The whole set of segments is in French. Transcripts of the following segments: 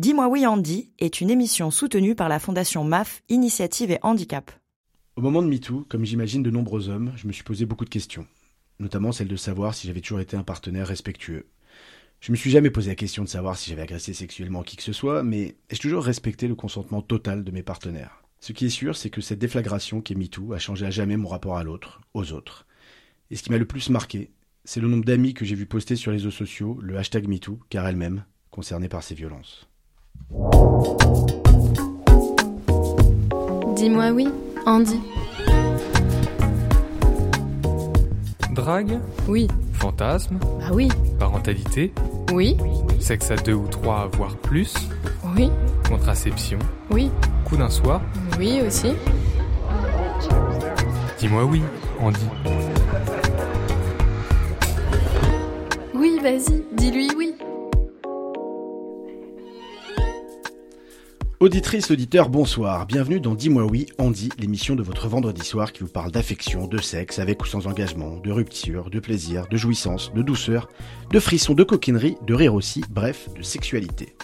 Dis-moi oui Andy est une émission soutenue par la fondation MAF Initiative et Handicap. Au moment de MeToo, comme j'imagine de nombreux hommes, je me suis posé beaucoup de questions, notamment celle de savoir si j'avais toujours été un partenaire respectueux. Je me suis jamais posé la question de savoir si j'avais agressé sexuellement qui que ce soit, mais ai-je toujours respecté le consentement total de mes partenaires? Ce qui est sûr, c'est que cette déflagration qui est MeToo a changé à jamais mon rapport à l'autre, aux autres. Et ce qui m'a le plus marqué, c'est le nombre d'amis que j'ai vu poster sur les réseaux sociaux le hashtag MeToo, car elle-même concernée par ces violences. Dis-moi oui, Andy. Drague Oui. Fantasme Bah oui. Parentalité Oui. Sexe à deux ou trois, voire plus Oui. Contraception Oui. Coup d'un soir Oui aussi. Dis-moi oui, Andy. Oui, vas-y, dis-lui oui. Auditrice, auditeur, bonsoir. Bienvenue dans Dis-moi oui, Andy, l'émission de votre vendredi soir qui vous parle d'affection, de sexe, avec ou sans engagement, de rupture, de plaisir, de jouissance, de douceur, de frisson, de coquinerie, de rire aussi, bref, de sexualité.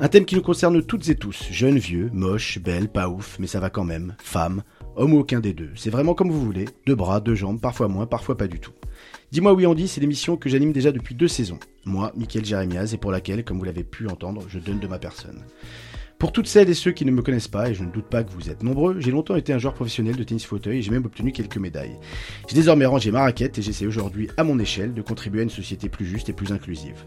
Un thème qui nous concerne toutes et tous, jeunes, vieux, moches, belles, pas ouf, mais ça va quand même, femmes, hommes ou aucun des deux. C'est vraiment comme vous voulez, deux bras, deux jambes, parfois moins, parfois pas du tout. Dis-moi oui Andy, c'est l'émission que j'anime déjà depuis deux saisons. Moi, Mickaël Jérémiaz, et pour laquelle, comme vous l'avez pu entendre, je donne de ma personne. Pour toutes celles et ceux qui ne me connaissent pas, et je ne doute pas que vous êtes nombreux, j'ai longtemps été un joueur professionnel de tennis fauteuil et j'ai même obtenu quelques médailles. J'ai désormais rangé ma raquette et j'essaie aujourd'hui, à mon échelle, de contribuer à une société plus juste et plus inclusive.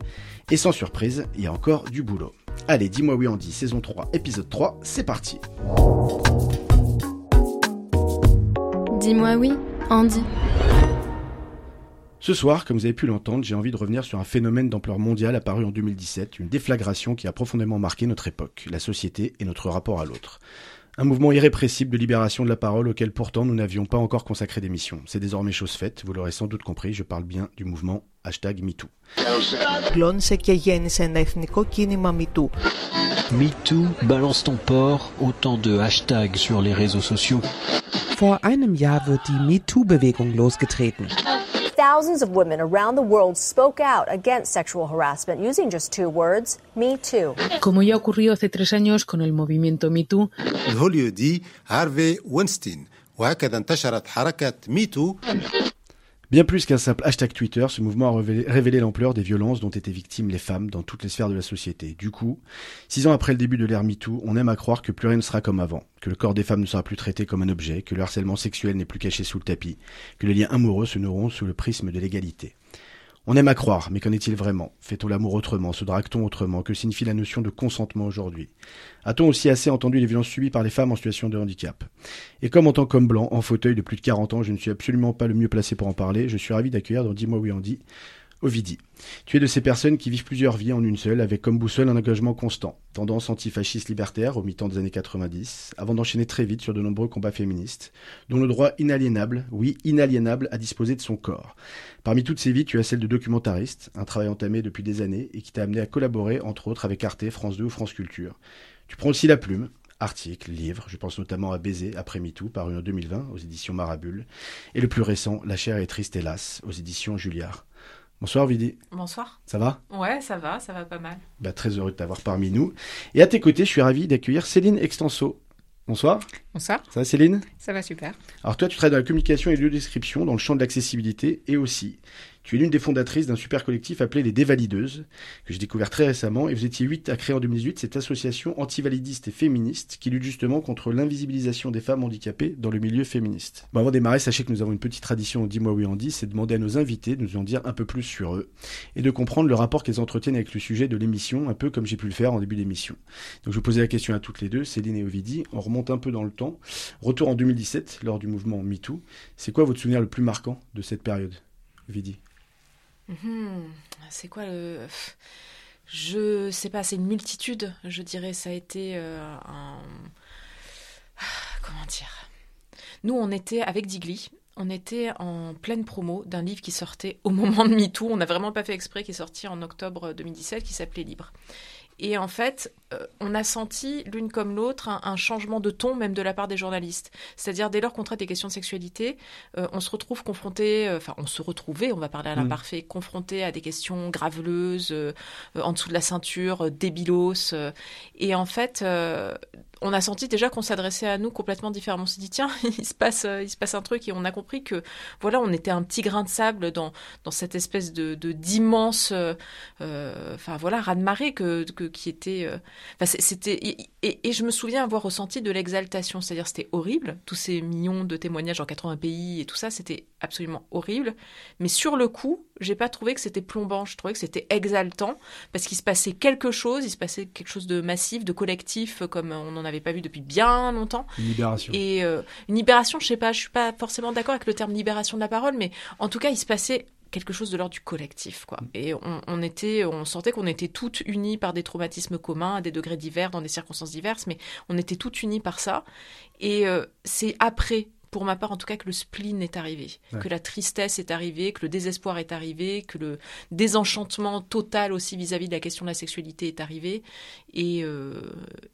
Et sans surprise, il y a encore du boulot. Allez, dis-moi oui Andy, saison 3, épisode 3, c'est parti. Dis-moi oui, Andy. Ce soir, comme vous avez pu l'entendre, j'ai envie de revenir sur un phénomène d'ampleur mondiale apparu en 2017, une déflagration qui a profondément marqué notre époque, la société et notre rapport à l'autre. Un mouvement irrépressible de libération de la parole auquel pourtant nous n'avions pas encore consacré d'émission. C'est désormais chose faite, vous l'aurez sans doute compris, je parle bien du mouvement hashtag MeToo. MeToo. Balance ton porc, autant de hashtags sur les réseaux sociaux. Vor einem Jahr wird die MeToo-Bewegung losgetreten. Thousands of women around the world spoke out against sexual harassment using just two words, Me Too. Como ya ocurrió hace tres años con el movimiento MeToo, الهوليودي هارفي وينستين وهكذا انتشرت حركة ميتو Bien plus qu'un simple hashtag Twitter, ce mouvement a révélé, l'ampleur des violences dont étaient victimes les femmes dans toutes les sphères de la société. Du coup, six ans après le début de l'ère MeToo, on aime à croire que plus rien ne sera comme avant, que le corps des femmes ne sera plus traité comme un objet, que le harcèlement sexuel n'est plus caché sous le tapis, que les liens amoureux se nourront sous le prisme de l'égalité. On aime à croire, mais qu'en est-il vraiment? Fait-on l'amour autrement Se drague-t-on autrement? Que signifie la notion de consentement aujourd'hui? A-t-on aussi assez entendu les violences subies par les femmes en situation de handicap? Et comme en tant qu'homme blanc, en fauteuil de plus de 40 ans, je ne suis absolument pas le mieux placé pour en parler, je suis ravi d'accueillir dans Dis-moi oui Andy, Ovidi. Tu es de ces personnes qui vivent plusieurs vies en une seule, avec comme boussole un engagement constant, tendance antifasciste libertaire au mi-temps des années 90, avant d'enchaîner très vite sur de nombreux combats féministes, dont le droit inaliénable, oui inaliénable, à disposer de son corps. Parmi toutes ces vies, tu as celle de documentariste, un travail entamé depuis des années et qui t'a amené à collaborer, entre autres, avec Arte, France 2 ou France Culture. Tu prends aussi la plume, articles, livres, je pense notamment à Baiser après MeToo, paru en 2020 aux éditions Marabule, et le plus récent, La chair est triste hélas, aux éditions Julliard. Bonsoir Vidi. Bonsoir. Ça va? Ouais, ça va, ça va pas mal. bah, Très heureux de t'avoir parmi nous. Et à tes côtés, je suis ravi d'accueillir Céline Extenso. Bonsoir. Bonsoir. Ça va Céline? Ça va super. Alors toi, tu travailles dans la communication et l'audio-description, dans le champ de l'accessibilité, et aussi, tu es l'une des fondatrices d'un super collectif appelé les Dévalideuses, que j'ai découvert très récemment, et vous étiez huit à créer en 2018 cette association antivalidiste et féministe qui lutte justement contre l'invisibilisation des femmes handicapées dans le milieu féministe. Bon, avant de démarrer, sachez que nous avons une petite tradition au Dis-moi oui Andy, c'est de demander à nos invités de nous en dire un peu plus sur eux, et de comprendre le rapport qu'elles entretiennent avec le sujet de l'émission, un peu comme j'ai pu le faire en début d'émission. Donc je vais poser la question à toutes les deux, Céline et Ovidie, on remonte un peu dans le temps. Retour en 2017, lors du mouvement MeToo. C'est quoi votre souvenir le plus marquant de cette période Ovidie? Mhm. C'est quoi le. Je sais pas, c'est une multitude, je dirais. Ça a été euh, un. Comment dire? Nous, on était avec Digli. On était en pleine promo d'un livre qui sortait au moment de MeToo. On n'a vraiment pas fait exprès, qui est sorti en octobre 2017, qui s'appelait Libre. Et en fait, euh, on a senti l'une comme l'autre un, changement de ton, même de la part des journalistes. C'est-à-dire, dès lors qu'on traite des questions de sexualité, euh, on se retrouve confronté, euh, enfin, on se retrouvait, on va parler à l'imparfait, confronté à des questions graveleuses, en dessous de la ceinture, débilos. et en fait, on a senti déjà qu'on s'adressait à nous complètement différemment. On s'est dit tiens, il se passe, il se passe un truc et on a compris que voilà, on était un petit grain de sable dans dans cette espèce de d'immense, enfin voilà, raz de marée que, qui était c'était et, je me souviens avoir ressenti de l'exaltation, c'est-à-dire c'était horrible, tous ces millions de témoignages en 80 pays et tout ça, c'était absolument horrible. Mais sur le coup, j'ai pas trouvé que c'était plombant, je trouvais que c'était exaltant parce qu'il se passait quelque chose, il se passait quelque chose de massif, de collectif, comme on n'en avait pas vu depuis bien longtemps. Une libération. Et euh, une libération, je sais pas, je suis pas forcément d'accord avec le terme libération de la parole, mais en tout cas, il se passait quelque chose de l'ordre du collectif, quoi. Mm. Et on, était, on sentait qu'on était toutes unies par des traumatismes communs à des degrés divers, dans des circonstances diverses, mais on était toutes unies par ça. Et euh, c'est après pour ma part en tout cas, que le spleen est arrivé, que la tristesse est arrivée, que le désespoir est arrivé, que le désenchantement total aussi vis-à-vis de la question de la sexualité est arrivé, et, euh,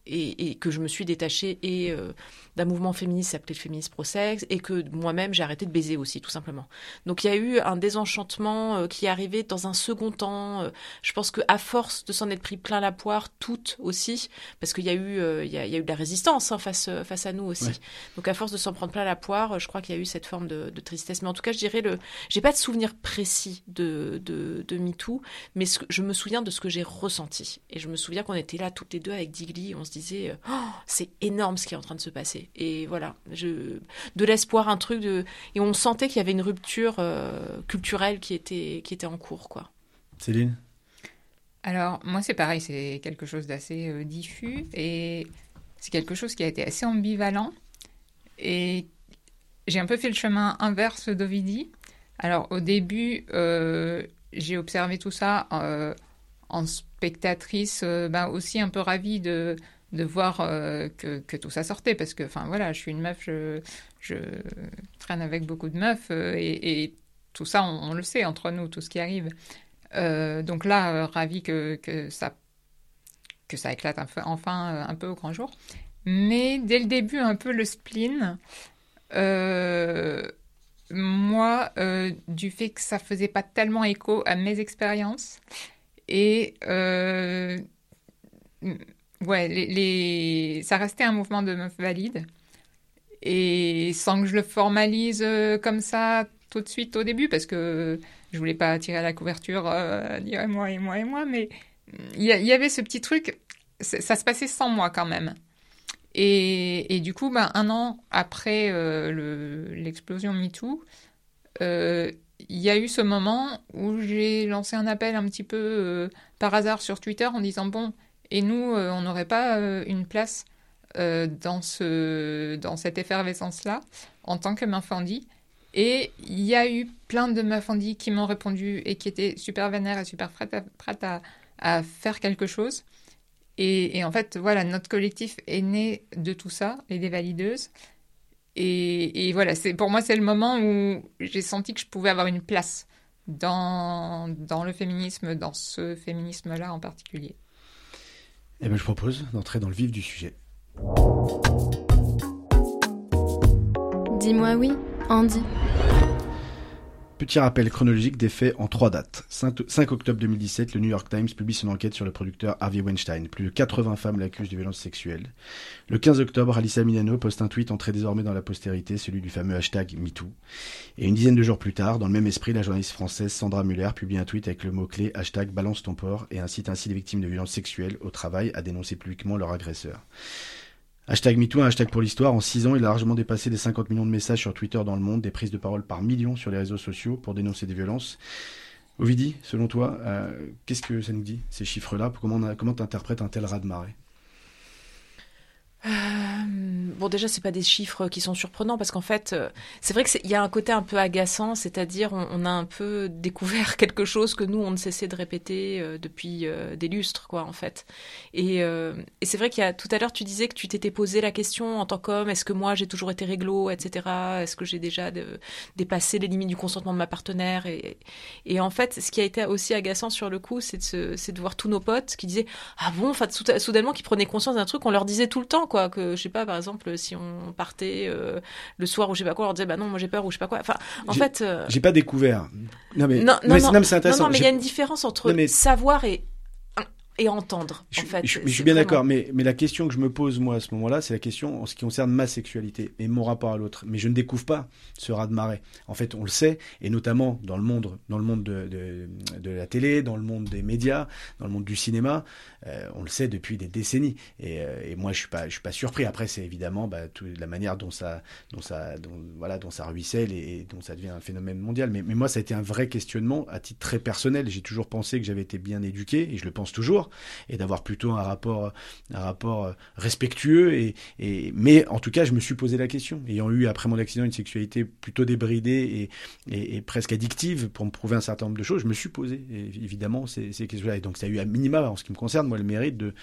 et, que je me suis détachée et euh, d'un mouvement féministe s'appelait le féminisme pro-sexe, et que moi-même j'ai arrêté de baiser aussi, tout simplement. Donc il y a eu un désenchantement euh, qui est arrivé dans un second temps. je pense que à force de s'en être pris plein la poire, toutes aussi, parce qu'il y a eu, il y a, eu de la résistance hein, face, face à nous aussi. Donc à force de s'en prendre plein la je crois qu'il y a eu cette forme de, tristesse. Mais en tout cas, je dirais le. J'ai pas de souvenir précis de, de, de MeToo, mais je me souviens de ce que j'ai ressenti. Et je me souviens qu'on était là toutes les deux avec Digli, on se disait, oh, c'est énorme ce qui est en train de se passer. Et voilà, je, de l'espoir, un truc de. Et on sentait qu'il y avait une rupture euh, culturelle qui était, qui était en cours, quoi. Céline? Alors, moi, c'est pareil, c'est quelque chose d'assez euh, diffus et c'est quelque chose qui a été assez ambivalent et j'ai un peu fait le chemin inverse d'Ovidie. Alors au début, euh, j'ai observé tout ça euh, en spectatrice, euh, ben, aussi un peu ravie de, de voir que, que, tout ça sortait, parce que enfin voilà, je suis une meuf, je, je traîne avec beaucoup de meufs, et, et, tout ça, on, le sait entre nous, tout ce qui arrive. donc là, ravie que, que, ça, que ça éclate enfin un peu au grand jour. Mais dès le début, un peu le spleen, euh, moi, euh, du fait que ça faisait pas tellement écho à mes expériences, et euh, ouais, les, ça restait un mouvement de meuf valide, et sans que je le formalise comme ça tout de suite au début, parce que je voulais pas tirer à la couverture, dire moi et moi et moi, mais il y, avait ce petit truc, ça se passait sans moi quand même. Et, du coup, ben, un an après euh, l'explosion MeToo, euh, il y a eu ce moment où j'ai lancé un appel un petit peu euh, par hasard sur Twitter en disant bon, et nous, on n'aurait pas une place dans, ce, dans cette effervescence-là en tant que Mafandi. Et il y a eu plein de Mafandi qui m'ont répondu et qui étaient super vénères et super prêtes à, faire quelque chose. Et, en fait, voilà, notre collectif est né de tout ça, les dévalideuses. Et, et voilà, pour moi, c'est le moment où j'ai senti que je pouvais avoir une place dans le féminisme, dans ce féminisme-là en particulier. Eh bien, je propose d'entrer dans le vif du sujet. Dis-moi oui, Andy. Petit rappel chronologique des faits en trois dates. 5, octobre 2017, le New York Times publie son enquête sur le producteur Harvey Weinstein. Plus de 80 femmes l'accusent de violences sexuelles. Le 15 octobre, Alissa Milano poste un tweet entré désormais dans la postérité, celui du fameux hashtag MeToo. Et une dizaine de jours plus tard, dans le même esprit, la journaliste française Sandra Muller publie un tweet avec le mot-clé hashtag balance ton port et incite ainsi les victimes de violences sexuelles au travail à dénoncer publiquement leur agresseur. Hashtag MeToo, hashtag pour l'histoire. En 6 ans, il a largement dépassé les 50 millions de messages sur Twitter dans le monde, des prises de parole par millions sur les réseaux sociaux pour dénoncer des violences. Ovidie, selon toi, euh, qu'est-ce que ça nous dit, ces chiffres-là? Comment, comment t'interprètes un tel raz-de-marée Euh, bon, déjà, c'est pas des chiffres qui sont surprenants parce qu'en fait, euh, c'est vrai qu'il y a un côté un peu agaçant, c'est-à-dire on, a un peu découvert quelque chose que nous on ne cessait de répéter euh, depuis des lustres, quoi, en fait. Et, et c'est vrai qu'il y a tout à l'heure, tu disais que tu t'étais posé la question en tant qu'homme, est-ce que moi j'ai toujours été réglo, etc. Est-ce que j'ai déjà dépassé les limites du consentement de ma partenaire et, et en fait, ce qui a été aussi agaçant sur le coup, c'est de, de voir tous nos potes qui disaient ah bon, enfin soudainement qui prenaient conscience d'un truc qu'on leur disait tout le temps quoi que je sais pas par exemple si on partait euh, le soir ou je sais pas quoi on leur disait bah non moi j'ai peur ou je sais pas quoi. Enfin en fait euh... j'ai pas découvert. Non mais non non, c'est intéressant non, mais il y a une différence entre mais... savoir et et entendre. Je, en fait, je, je suis bien d'accord, mais, mais la question que je me pose moi à ce moment-là, c'est la question en ce qui concerne ma sexualité et mon rapport à l'autre. Mais je ne découvre pas ce raz de marée. En fait, on le sait, et notamment dans le monde, dans le monde de, de, de la télé, dans le monde des médias, dans le monde du cinéma, euh, on le sait depuis des décennies. Et, euh, et, moi, je suis pas, je suis pas surpris. Après, c'est évidemment bah, tout, la manière dont ça, dont ça, dont, voilà, dont ça ruisselle et, et, dont ça devient un phénomène mondial. Mais, mais moi, ça a été un vrai questionnement à titre très personnel. J'ai toujours pensé que j'avais été bien éduqué, et je le pense toujours, et d'avoir plutôt un rapport, rapport respectueux. Et, mais en tout cas, je me suis posé la question, ayant eu après mon accident une sexualité plutôt débridée et presque addictive pour me prouver un certain nombre de choses, je me suis posé évidemment ces, ces questions-là. Et donc ça a eu à minima, en ce qui me concerne, moi, le mérite de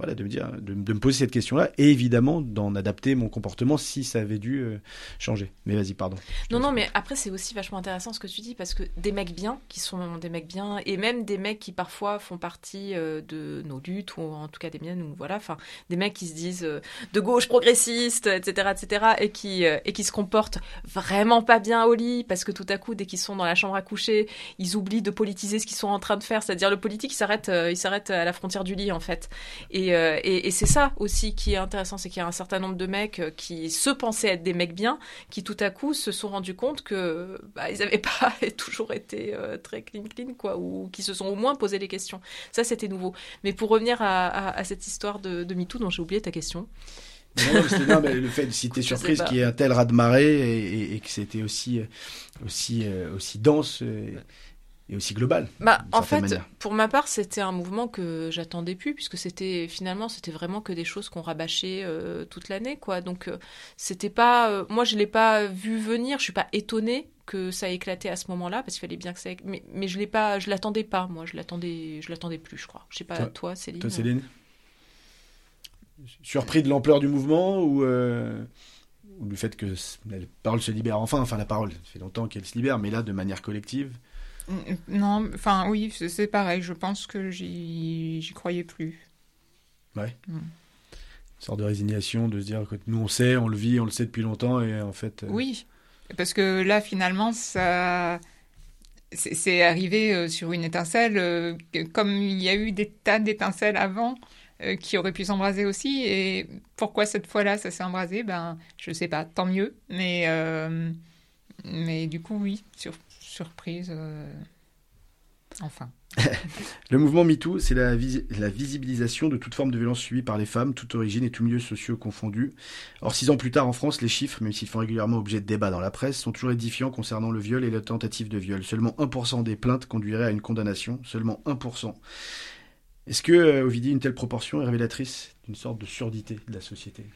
voilà, de me dire, de, de me poser cette question-là, et évidemment d'en adapter mon comportement si ça avait dû euh, changer. Mais vas-y, pardon. Non, non, mais après c'est aussi vachement intéressant ce que tu dis parce que des mecs bien, qui sont des mecs bien, et même des mecs qui parfois font partie euh, de nos luttes ou en tout cas des miennes, ou voilà, enfin des mecs qui se disent euh, de gauche progressiste, etc., etc., et qui et qui se comportent vraiment pas bien au lit parce que tout à coup dès qu'ils sont dans la chambre à coucher, ils oublient de politiser ce qu'ils sont en train de faire, c'est-à-dire le politique il s'arrête, il s'arrête à la frontière du lit en fait, et et, et, et c'est ça aussi qui est intéressant, c'est qu'il y a un certain nombre de mecs qui se pensaient être des mecs bien, qui tout à coup se sont rendus compte que bah, ils n'avaient pas toujours été euh, très clean clean quoi, ou qui se sont au moins posé les questions. Ça c'était nouveau. Mais pour revenir à, à, à cette histoire de, de MeToo dont j'ai oublié ta question. Non, non, mais le fait de citer surprise qu'il y ait un tel raz de marée et, et, et que c'était aussi aussi aussi dense et aussi global. Bah, en fait, manière. pour ma part, c'était un mouvement que j'attendais plus, puisque c'était finalement, c'était vraiment que des choses qu'on rabâchait euh, toute l'année, quoi. Donc, euh, c'était pas, euh, moi, je l'ai pas vu venir. Je suis pas étonnée que ça ait éclaté à ce moment-là, parce qu'il fallait bien que ça, mais, mais je l'ai pas, je l'attendais pas. Moi, je l'attendais, je l'attendais plus, je crois. Je sais pas, toi, toi Céline. Toi, Céline. Surpris de l'ampleur du mouvement ou ou du fait que la parole se libère enfin, enfin la parole, ça fait longtemps qu'elle se libère, mais là de manière collective. Non, enfin oui, c'est pareil. Je pense que j'y croyais plus. Ouais. Mm. Une sorte de résignation, de se dire que nous on sait, on le vit, on le sait depuis longtemps et en fait. Euh... Oui, parce que là finalement ça. C'est arrivé euh, sur une étincelle, euh, comme il y a eu des tas d'étincelles avant qui auraient pu s'embraser aussi. Et pourquoi cette fois-là ça s'est embrasé Ben, je sais pas, tant mieux. Mais, euh, mais du coup, oui, sur, surprise. Euh... Enfin. le mouvement MeToo, c'est la, vis la, visibilisation de toute forme de violence subie par les femmes, toute origine et tous milieux sociaux confondus. Or, six ans plus tard, en France, les chiffres, même s'ils font régulièrement objet de débats dans la presse, sont toujours édifiants concernant le viol et la tentative de viol. Seulement 1% des plaintes conduiraient à une condamnation, seulement 1%. Est-ce que, euh, Ovidie, une telle proportion est révélatrice d'une sorte de surdité de la société?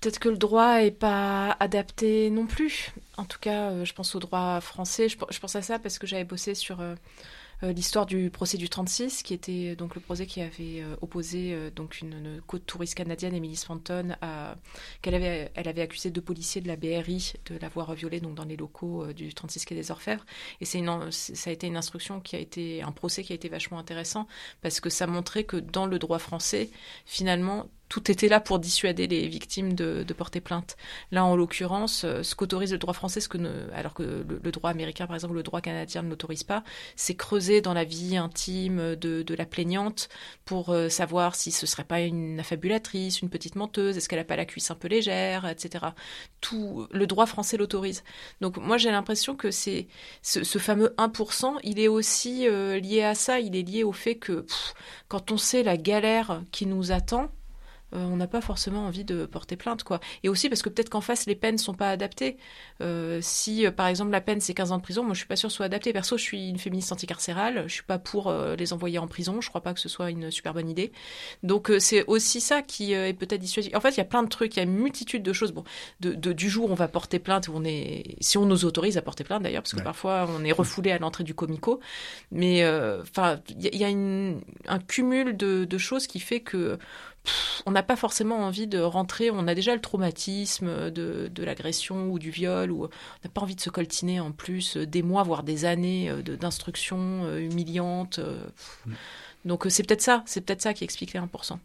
Peut-être que le droit est pas adapté non plus. En tout cas, euh, je pense au droit français. Je, pense à ça parce que j'avais bossé sur euh, euh, l'histoire du procès du 36, qui était donc le procès qui avait opposé donc une, une côte touriste canadienne, Emily Swanton, qu'elle avait, elle avait accusé deux policiers de la BRI de l'avoir violée donc dans les locaux du 36 quai des Orfèvres. Et c'est une, ça a été une instruction qui a été un procès qui a été vachement intéressant parce que ça montrait que dans le droit français, finalement, tout était là pour dissuader les victimes de, de porter plainte. Là, en l'occurrence, ce qu'autorise le droit français, ce que ne, alors que le, droit américain, par exemple, le droit canadien ne l'autorise pas, c'est creuser dans la vie intime de, de la plaignante pour euh, savoir si ce serait pas une affabulatrice, une petite menteuse, est-ce qu'elle a pas la cuisse un peu légère, etc. Tout le droit français l'autorise. Donc moi, j'ai l'impression que c'est ce, ce, fameux 1%, il est aussi euh, lié à ça. Il est lié au fait que quand on sait la galère qui nous attend, euh, on n'a pas forcément envie de porter plainte, quoi. Et aussi parce que peut-être qu'en face, les peines sont pas adaptées. Euh, si, euh, par exemple, la peine c'est 15 ans de prison, moi je suis pas sûre que ce soit adapté. Perso, je suis une féministe anticarcérale, je suis pas pour euh, les envoyer en prison, je crois pas que ce soit une super bonne idée. Donc euh, c'est aussi ça qui euh, est peut-être dissuasif. En fait, il y a plein de trucs, il y a une multitude de choses. Bon, de, de- du jour où on va porter plainte, où on est, si on nous autorise à porter plainte d'ailleurs, parce que Ouais. parfois on est refoulé à l'entrée du comico. Mais euh, enfin, il y y a une- un cumul de, de choses qui fait que pff, on n'a pas forcément envie de rentrer. On a déjà le traumatisme de, de l'agression ou du viol, ou on n'a pas envie de se coltiner en plus euh, des mois, voire des années euh, de- d'instruction euh, humiliante. pff. Donc c'est peut-être ça, c'est peut-être ça qui explique les 1%.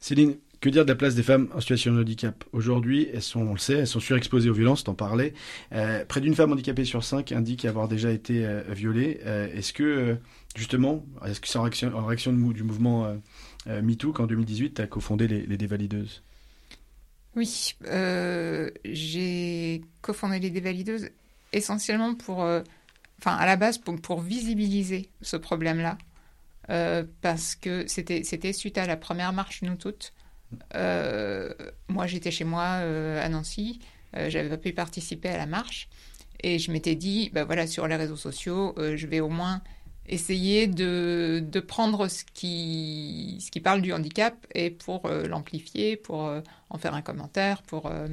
Céline, que dire de la place des femmes en situation de handicap? Aujourd'hui, elles sont, on le sait, elles sont surexposées aux violences, t'en parlais. Euh, près d'une femme handicapée sur cinq indique avoir déjà été euh, violée. Euh, est-ce que, justement, est-ce que c'est en réaction, en réaction de mou- du mouvement euh, MeToo qu'en 2018, tu as cofondé les, dévalideuses Oui, euh, j'ai cofondé les dévalideuses essentiellement pour, euh, enfin à la base pour, visibiliser ce problème-là, Euh, parce que c'était suite à la première marche Nous Toutes. Moi j'étais chez moi à Nancy, j'avais pas pu participer à la marche et je m'étais dit, bah voilà sur les réseaux sociaux, je vais au moins essayer de, de prendre ce qui, ce qui parle du handicap et pour euh, l'amplifier, pour euh, en faire un commentaire, pour... euh,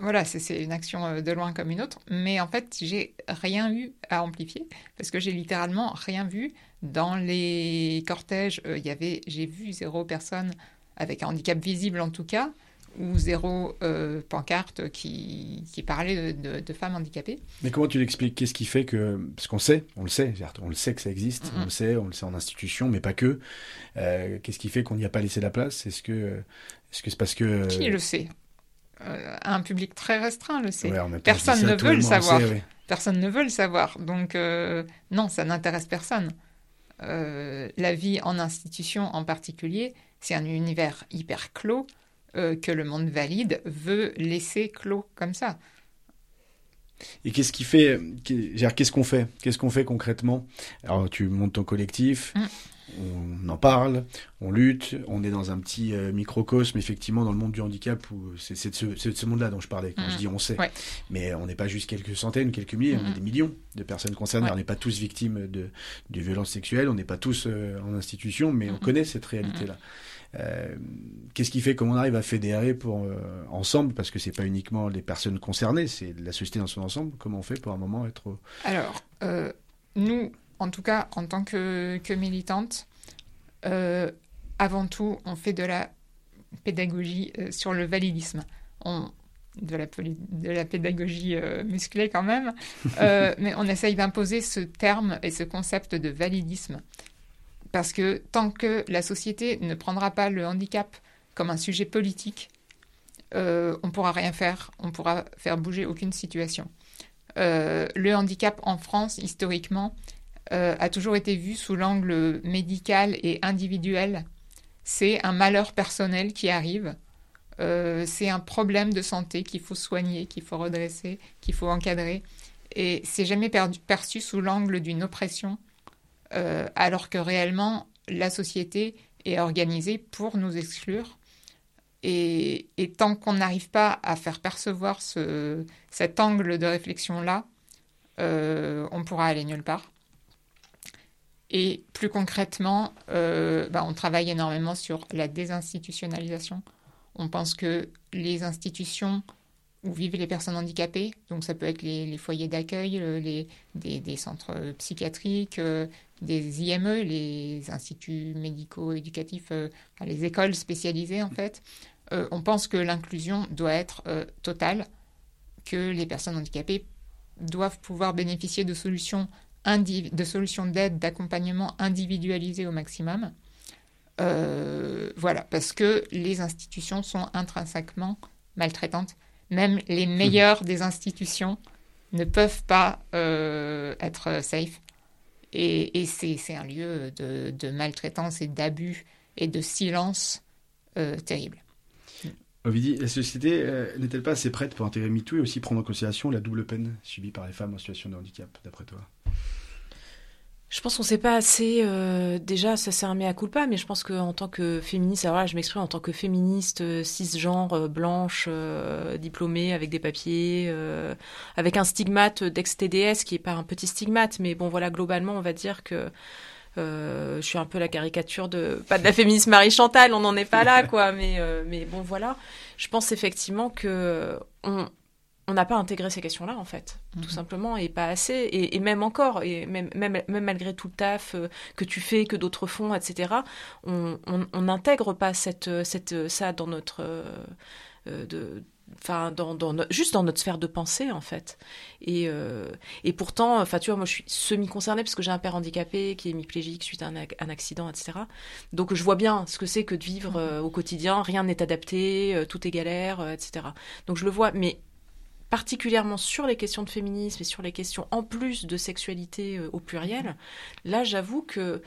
voilà, c'est- une action de loin comme une autre. Mais en fait, j'ai rien eu à amplifier parce que j'ai littéralement rien vu dans les cortèges. Il y avait, j'ai vu zéro personne avec un handicap visible en tout cas, ou zéro euh, pancarte qui, qui parlait de, de- de femmes handicapées. Mais comment tu l'expliques? Qu'est-ce qui fait que... Parce qu'on sait, on le sait, on le sait que ça existe, Mhm. on le sait, on le sait en institution, mais pas que. Euh, Qu'est-ce qui fait qu'on n'y a pas laissé la place? Est-ce que c'est parce que... Qui le sait? Euh, Un public très restreint le sait. Ouais, Personne ne veut le savoir. sait, ouais. Personne ne veut le savoir. Donc, euh, non, ça n'intéresse personne. Euh, la vie en institution en particulier, c'est un univers hyper clos euh, que le monde valide veut laisser clos comme ça. Et qu'est-ce qui fait, qu'est-ce qu'on fait? Qu'est-ce qu'on fait concrètement? Alors, tu montes ton collectif, Mm. on en parle, on lutte, on est dans un petit euh, microcosme, effectivement, dans le monde du handicap, où c'est de ce, monde-là dont je parlais quand Mm. je dis on sait. Ouais. Mais on n'est pas juste quelques centaines, quelques milliers, on Mm. est des millions de personnes concernées. Ouais. On n'est pas tous victimes de, de violences sexuelles, on n'est pas tous euh, en institution, mais on Mm. connaît cette réalité-là. Euh, Qu'est-ce qui fait qu'on arrive à fédérer pour euh, ensemble? Parce que c'est pas uniquement les personnes concernées, c'est la société dans son ensemble. Comment on fait pour un moment être Alors, euh, nous, en tout cas, en tant que, que militantes, euh, avant tout, on fait de la pédagogie sur le validisme. On, de, la, de la pédagogie euh, musclée quand même, mais on essaye d'imposer ce terme et ce concept de validisme. Parce que tant que la société ne prendra pas le handicap comme un sujet politique, euh, on ne pourra rien faire, on ne pourra faire bouger aucune situation. Euh, le handicap en France, historiquement, euh, a toujours été vu sous l'angle médical et individuel. C'est un malheur personnel qui arrive. C'est un problème de santé qu'il faut soigner, qu'il faut redresser, qu'il faut encadrer. Et c'est jamais perçu sous l'angle d'une oppression, euh, alors que réellement, la société est organisée pour nous exclure. Et, tant qu'on n'arrive pas à faire percevoir ce, cet angle de réflexion-là, euh, on pourra aller nulle part. Et plus concrètement, euh, bah, on travaille énormément sur la désinstitutionnalisation. On pense que les institutions où vivent les personnes handicapées, donc ça peut être les, foyers d'accueil, le- les, centres psychiatriques, des IME, les instituts médico-éducatifs, euh, enfin, les écoles spécialisées en fait, euh, on pense que l'inclusion doit être euh, totale, que les personnes handicapées doivent pouvoir bénéficier de solutions, indi- de solutions d'aide, d'accompagnement individualisées au maximum. Voilà, parce que les institutions sont intrinsèquement maltraitantes. Même les meilleures des institutions ne peuvent pas être safe. Et, c'est un lieu de, de maltraitance et d'abus et de silence euh, terrible. Ovidie, la société euh, n'est-elle pas assez prête pour intégrer MeToo et aussi prendre en considération la double peine subie par les femmes en situation de handicap, d'après toi? Je pense qu'on sait pas assez. Euh, déjà, ça c'est un mea culpa, mais je pense qu'en tant que féministe, alors là, je m'exprime en tant que féministe euh, cisgenre, euh, blanche, euh, diplômée, avec des papiers, avec un stigmate d'ex-TDS qui est pas un petit stigmate, mais bon, voilà, globalement, on va dire que je suis un peu la caricature de pas de la féministe Marie Chantal, on n'en est pas là, quoi. Mais mais bon, voilà. Je pense effectivement que on on n'a pas intégré ces questions-là, en fait, tout simplement, et pas assez, et, et même encore, et même, même, même malgré tout le taf euh, que tu fais, que d'autres font, etc., on n'intègre pas cette, cette, ça dans notre... euh, euh, de, Enfin, dans, dans no- juste dans notre sphère de pensée, en fait. Et, euh, et pourtant, enfin, tu vois, moi, je suis semi-concernée parce que j'ai un père handicapé qui est hémiplégique suite à un, ac- un accident, etc. Donc, je vois bien ce que c'est que de vivre euh, au quotidien. Rien n'est adapté, euh, tout est galère, euh, etc. Donc, je le vois. Mais particulièrement sur les questions de féminisme et sur les questions en plus de sexualité euh, au pluriel, là j'avoue que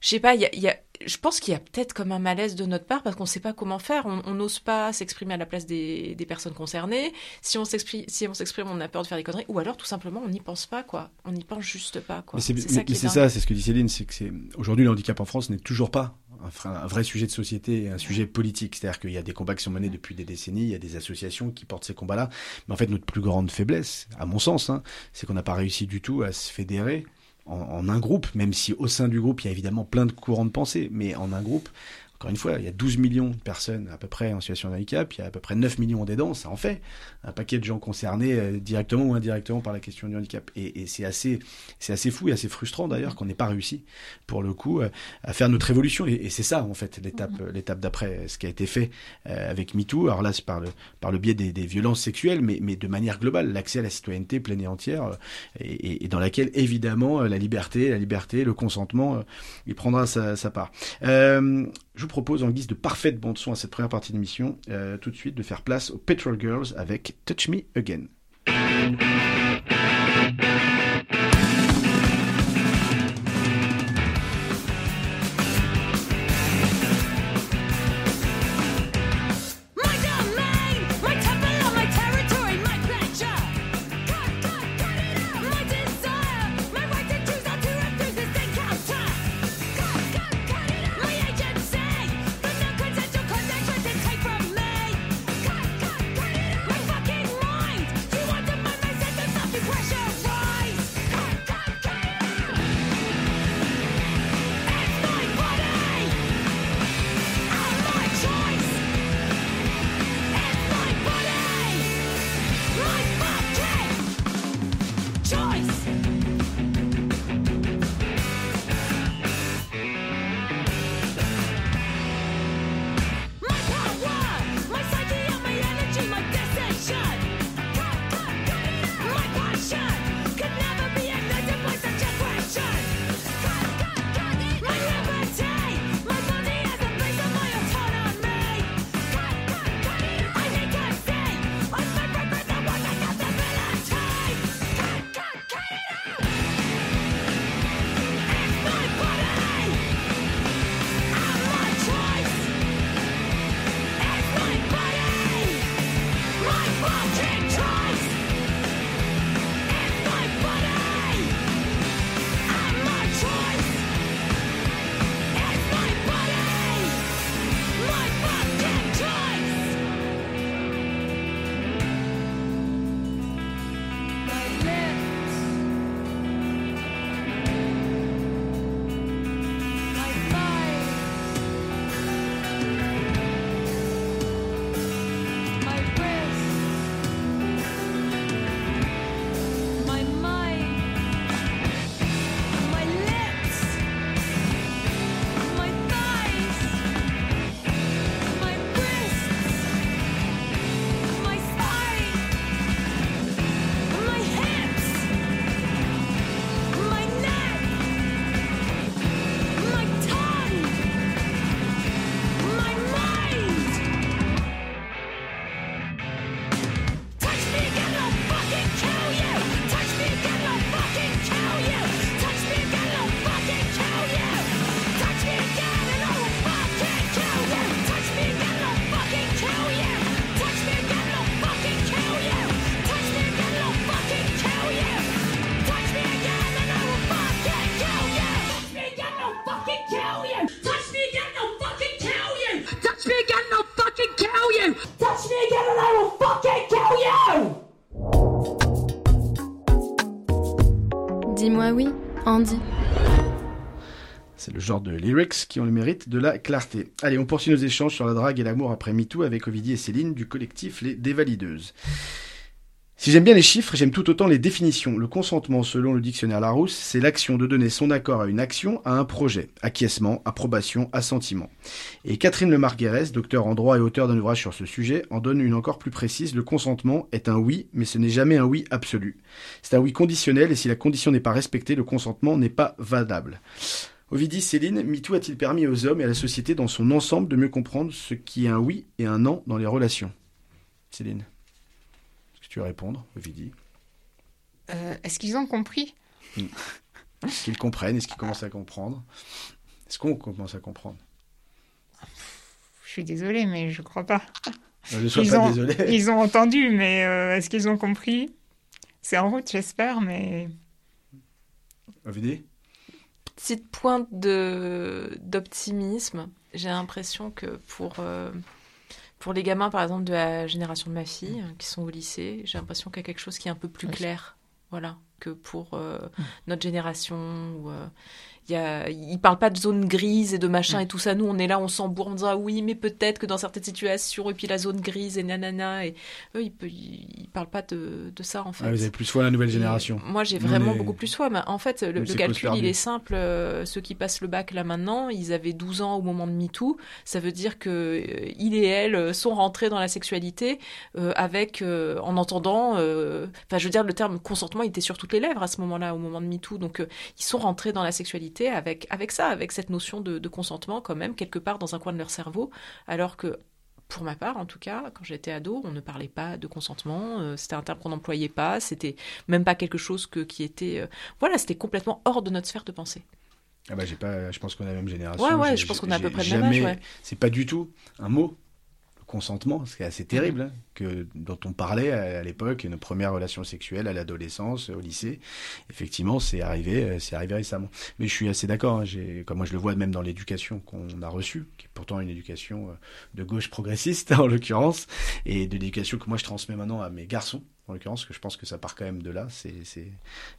je sais pas, y a- il y a- je pense qu'il y a peut-être comme un malaise de notre part parce qu'on ne sait pas comment faire, on n'ose pas s'exprimer à la place des, des personnes concernées. Si on s'exprime, si on s'exprime, on a peur de faire des conneries, ou alors tout simplement on n'y pense pas quoi, on n'y pense juste pas quoi. Mais c'est C'est mais- ça mais c'est ça, c'est ce que dit Céline, c'est que c'est aujourd'hui le handicap en France n'est toujours pas un, vrai sujet de société, un sujet politique. C'est-à-dire qu'il y a des combats qui sont menés depuis des décennies, il y a des associations qui portent ces combats-là. Mais en fait, notre plus grande faiblesse, à mon sens, hein, c'est qu'on n'a pas réussi du tout à se fédérer en un groupe, même si au sein du groupe, il y a évidemment plein de courants de pensée, mais en un groupe, encore une fois, il y a 12 millions de personnes à peu près en situation de handicap, il y a à peu près 9 millions d'aidants, ça en fait un paquet de gens concernés euh, directement ou indirectement par la question du handicap. Et, et c'est assez, c'est assez fou et assez frustrant d'ailleurs qu'on n'ait pas réussi, pour le coup, euh, à faire notre évolution. Et, et c'est ça, en fait, l'étape, euh, l'étape d'après, ce qui a été fait euh, avec MeToo. Alors là, c'est par le, par le biais des, des violences sexuelles, mais, mais de manière globale, l'accès à la citoyenneté pleine et entière, euh, et, dans laquelle, évidemment, euh, la liberté, la liberté, le consentement, euh, il prendra sa, sa part. Euh, je vous propose, en guise de parfaite bande-son à cette première partie de l'émission, euh, tout de suite de faire place aux Petrol Girls avec Touch Me Again. C'est le genre de lyrics qui ont le mérite de la clarté. Allez, on poursuit nos échanges sur la drague et l'amour après MeToo avec Ovidie et Céline du collectif Les Dévalideuses. Si j'aime bien les chiffres, j'aime tout autant les définitions. Le consentement, selon le dictionnaire Larousse, c'est l'action de donner son accord à une action, à un projet. Acquiescement, approbation, assentiment. Et Catherine Lemarguerès, docteur en droit et auteur d'un ouvrage sur ce sujet, en donne une encore plus précise. Le consentement est un oui, mais ce n'est jamais un oui absolu. C'est un oui conditionnel et si la condition n'est pas respectée, le consentement n'est pas valable. Ovidie, Céline, MeToo a-t-il permis aux hommes et à la société dans son ensemble de mieux comprendre ce qui est un oui et un non dans les relations? Céline, est-ce que tu veux répondre, Ovidie Euh, Est-ce qu'ils ont compris? Est-ce qu'ils comprennent? Est-ce qu'ils commencent à comprendre? Est-ce qu'on commence à comprendre? Je suis désolée, mais je crois pas. Je ne sois ils pas ont, désolé. Ils ont entendu, mais euh, est-ce qu'ils ont compris? C'est en route, j'espère, mais Ovidie Petite pointe de d'optimisme. J'ai l'impression que pour euh, pour les gamins, par exemple, de la génération de ma fille, euh, qui sont au lycée, j'ai l'impression qu'il y a quelque chose qui est un peu plus clair, voilà, que pour euh, notre génération. Où, euh, y a, ils parlent pas de zone grise et de machin et tout ça. Nous, on est là, on s'embourbe en disant ah oui, mais peut-être que dans certaines situations, et puis la zone grise et nanana. Et eux, ils, pe- ils parlent pas de, de ça en fait. Ah, Vous avez plus foi à la nouvelle Et génération. Moi, j'ai vraiment est- beaucoup plus foi. Mais en fait, le, calcul, il est simple. Euh, Ceux qui passent le bac là maintenant, ils avaient 12 ans au moment de MeToo. Ça veut dire que euh, il et elle euh, sont rentrés dans la sexualité euh, avec, euh, en entendant, euh, enfin, je veux dire, le terme consentement il était sur toutes les lèvres à ce moment-là, au moment de MeToo. Donc, ils sont rentrés dans la sexualité avec, avec ça, avec cette notion de, de consentement quand même quelque part dans un coin de leur cerveau, alors que pour ma part, en tout cas, quand j'étais ado, on ne parlait pas de consentement. euh, c'était un terme qu'on n'employait pas. C'était même pas quelque chose que, qui était. euh, voilà, c'était complètement hors de notre sphère de pensée. Ah bah j'ai pas, je pense qu'on a la même génération. Ouais, ouais, je pense qu'on a à peu près le même âge, ouais. C'est pas du tout un mot, le consentement, c'est assez terrible, hein, que dont on parlait à, à l'époque, nos premières relations sexuelles à l'adolescence, au lycée. Effectivement, c'est arrivé, euh, c'est arrivé récemment. Mais je suis assez d'accord. hein, comme moi je le vois même dans l'éducation qu'on a reçue, qui est pourtant une éducation euh, de gauche progressiste en l'occurrence, et de l'éducation que moi je transmets maintenant à mes garçons. En l'occurrence, que je pense que ça part quand même de là. C'est, c'est,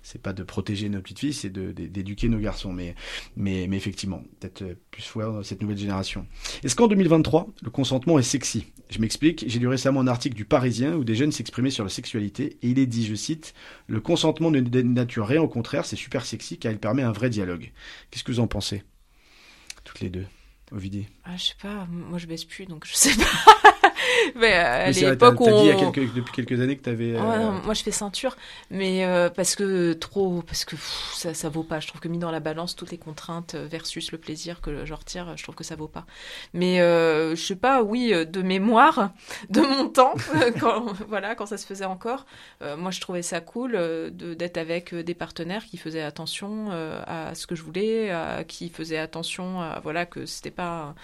c'est pas de protéger nos petites filles, c'est d'éduquer nos garçons. Mais, mais, effectivement, peut-être euh, plus dans cette nouvelle génération. Est-ce qu'en 2023, le consentement est sexy? Je m'explique. J'ai lu récemment un article du Parisien où des jeunes s'exprimaient sur la sexualité et il est dit, je cite, le consentement ne dénature rien, au contraire, c'est super sexy car il permet un vrai dialogue. Qu'est-ce que vous en pensez Toutes les deux. Ovidie. Ah, je sais pas, moi je baisse plus donc je sais pas. mais euh, à vrai, l'époque où t'as dit il y a on- quelques- depuis quelques années que t'avais. Ouais, euh, non, moi je fais ceinture, mais euh, parce que trop, parce que pff, ça, ça vaut pas. Je trouve que mis dans la balance toutes les contraintes euh, versus le plaisir que je retire, je trouve que ça vaut pas. Mais euh, je sais pas, oui, euh, de mémoire, de mon temps, quand voilà, quand ça se faisait encore, euh, moi je trouvais ça cool euh, de d'être avec euh, des partenaires qui faisaient attention euh, à ce que je voulais, à- qui faisaient attention, à, voilà, que c'était pas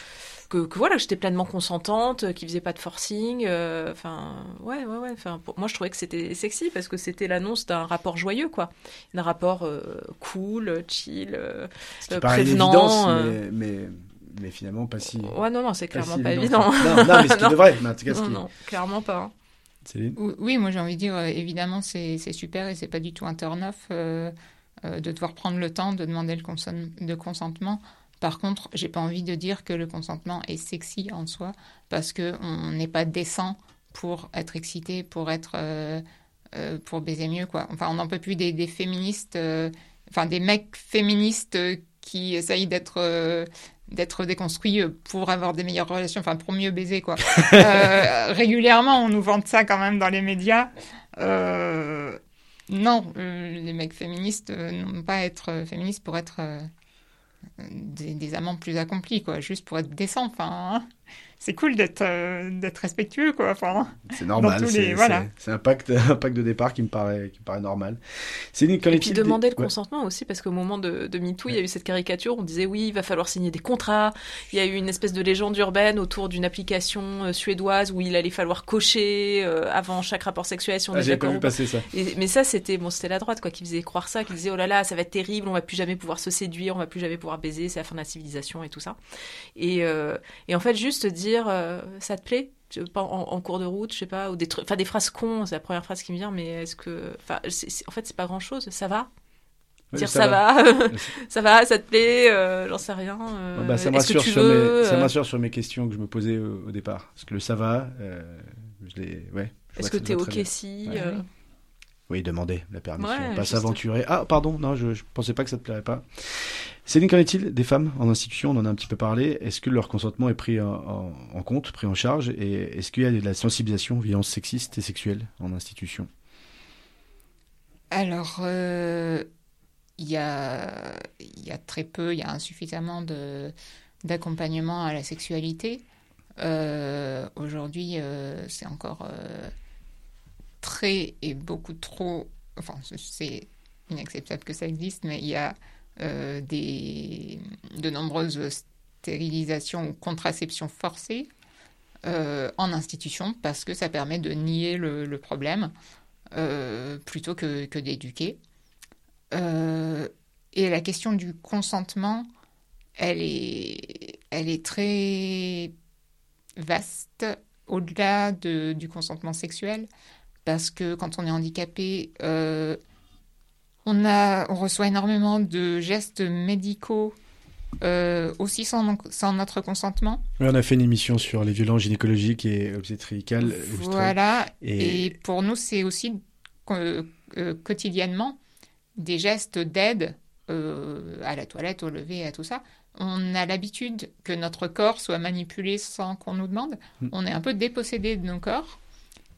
que, que voilà, j'étais pleinement consentante, qui faisait pas de forcing. Euh, Enfin, ouais, ouais, ouais. Enfin, pour- moi, je trouvais que c'était sexy parce que c'était l'annonce d'un rapport joyeux, quoi, d'un rapport euh, cool, chill, euh, prévenant. évidence, euh. mais, mais, mais finalement pas si. Ouais, non, non, c'est clairement si pas évident. évident. Non, non, mais ce qui devrait, mais en tout cas, ce non, qui- non, clairement pas. hein. Céline Ou- Oui, moi j'ai envie de dire, évidemment, c'est super et c'est pas du tout un turn-off euh, euh, de devoir prendre le temps de demander le consen- de consentement. Par contre, j'ai pas envie de dire que le consentement est sexy en soi parce que on n'est pas décent pour être excité, pour être euh, euh, pour baiser mieux quoi. Enfin, on n'en peut plus des, des féministes, euh, enfin des mecs féministes qui essayent d'être d'être déconstruits pour avoir des meilleures relations, enfin pour mieux baiser quoi. Régulièrement, on nous vante ça quand même dans les médias. Non, les mecs féministes n'ont pas à être féministes pour être des, amants plus accomplis, quoi, juste pour être décents. Enfin, hein. C'est cool d'être euh, d'être respectueux, quoi. Enfin, C'est normal, c'est voilà. un pacte, un pacte de départ qui me paraît, qui me paraît normal. Céline, qu'en Et puis est-il des- demander le Ouais. consentement aussi, parce qu'au moment de, de MeToo, il y a eu cette caricature, on disait oui, il va falloir signer des contrats. Il y a eu une espèce de légende urbaine autour d'une application euh, suédoise où il allait falloir cocher euh, avant chaque rapport sexuel si on Ah, pas vu passer ça. Et- mais ça, c'était bon, c'était la droite quoi, qui faisait croire ça, qui disait oh là là, ça va être terrible, on va plus jamais pouvoir se séduire, on va plus jamais pouvoir baiser, c'est la fin de la civilisation et tout ça. Et, euh, et en fait, juste dire euh, ça te plaît? En, en cours de route, je sais pas, ou des trucs, enfin des phrases cons, c'est la première phrase qui me vient, mais est-ce que, enfin, en fait, c'est pas grand chose, ça va? Oui, dire ça ça, va. va, ça va, ça te plaît, euh, j'en sais rien. euh, Ah bah, ça me que rassure sur veux, mes, ça me rassure sur mes questions que je me posais au, au départ. Parce que le ça va, je l'ai, ouais. Est-ce que ça t'es ok si Ouais. Oui, demander la permission, Ouais, pas s'aventurer. Ah, pardon, non, je, je pensais pas que ça te plairait pas. Céline, qu'en est-il des femmes en institution? On en a un petit peu parlé. Est-ce que leur consentement est pris en, en- en compte, pris en charge? Et est-ce qu'il y a de la sensibilisation aux violences sexistes et sexuelles en institution? Alors, euh, il y, a, il y a très peu, il y a insuffisamment de, d'accompagnement à la sexualité. Euh, aujourd'hui, euh, c'est encore euh, très et beaucoup trop. Enfin, c'est inacceptable que ça existe, mais il y a euh, des, de nombreuses stérilisations ou contraceptions forcées euh, en institution parce que ça permet de nier le, problème euh, plutôt que, que d'éduquer. Et la question du consentement, elle est, elle est très vaste au-delà de- du consentement sexuel parce que quand on est handicapé, euh, on, a, on reçoit énormément de gestes médicaux euh, aussi sans, sans notre consentement. Oui, on a fait une émission sur les violences gynécologiques et obstétricales. Voilà. Et, Et... pour nous, c'est aussi euh, quotidiennement des gestes d'aide à la toilette, au lever, à tout ça. On a l'habitude que notre corps soit manipulé sans qu'on nous demande. Mm. On est un peu dépossédé de nos corps.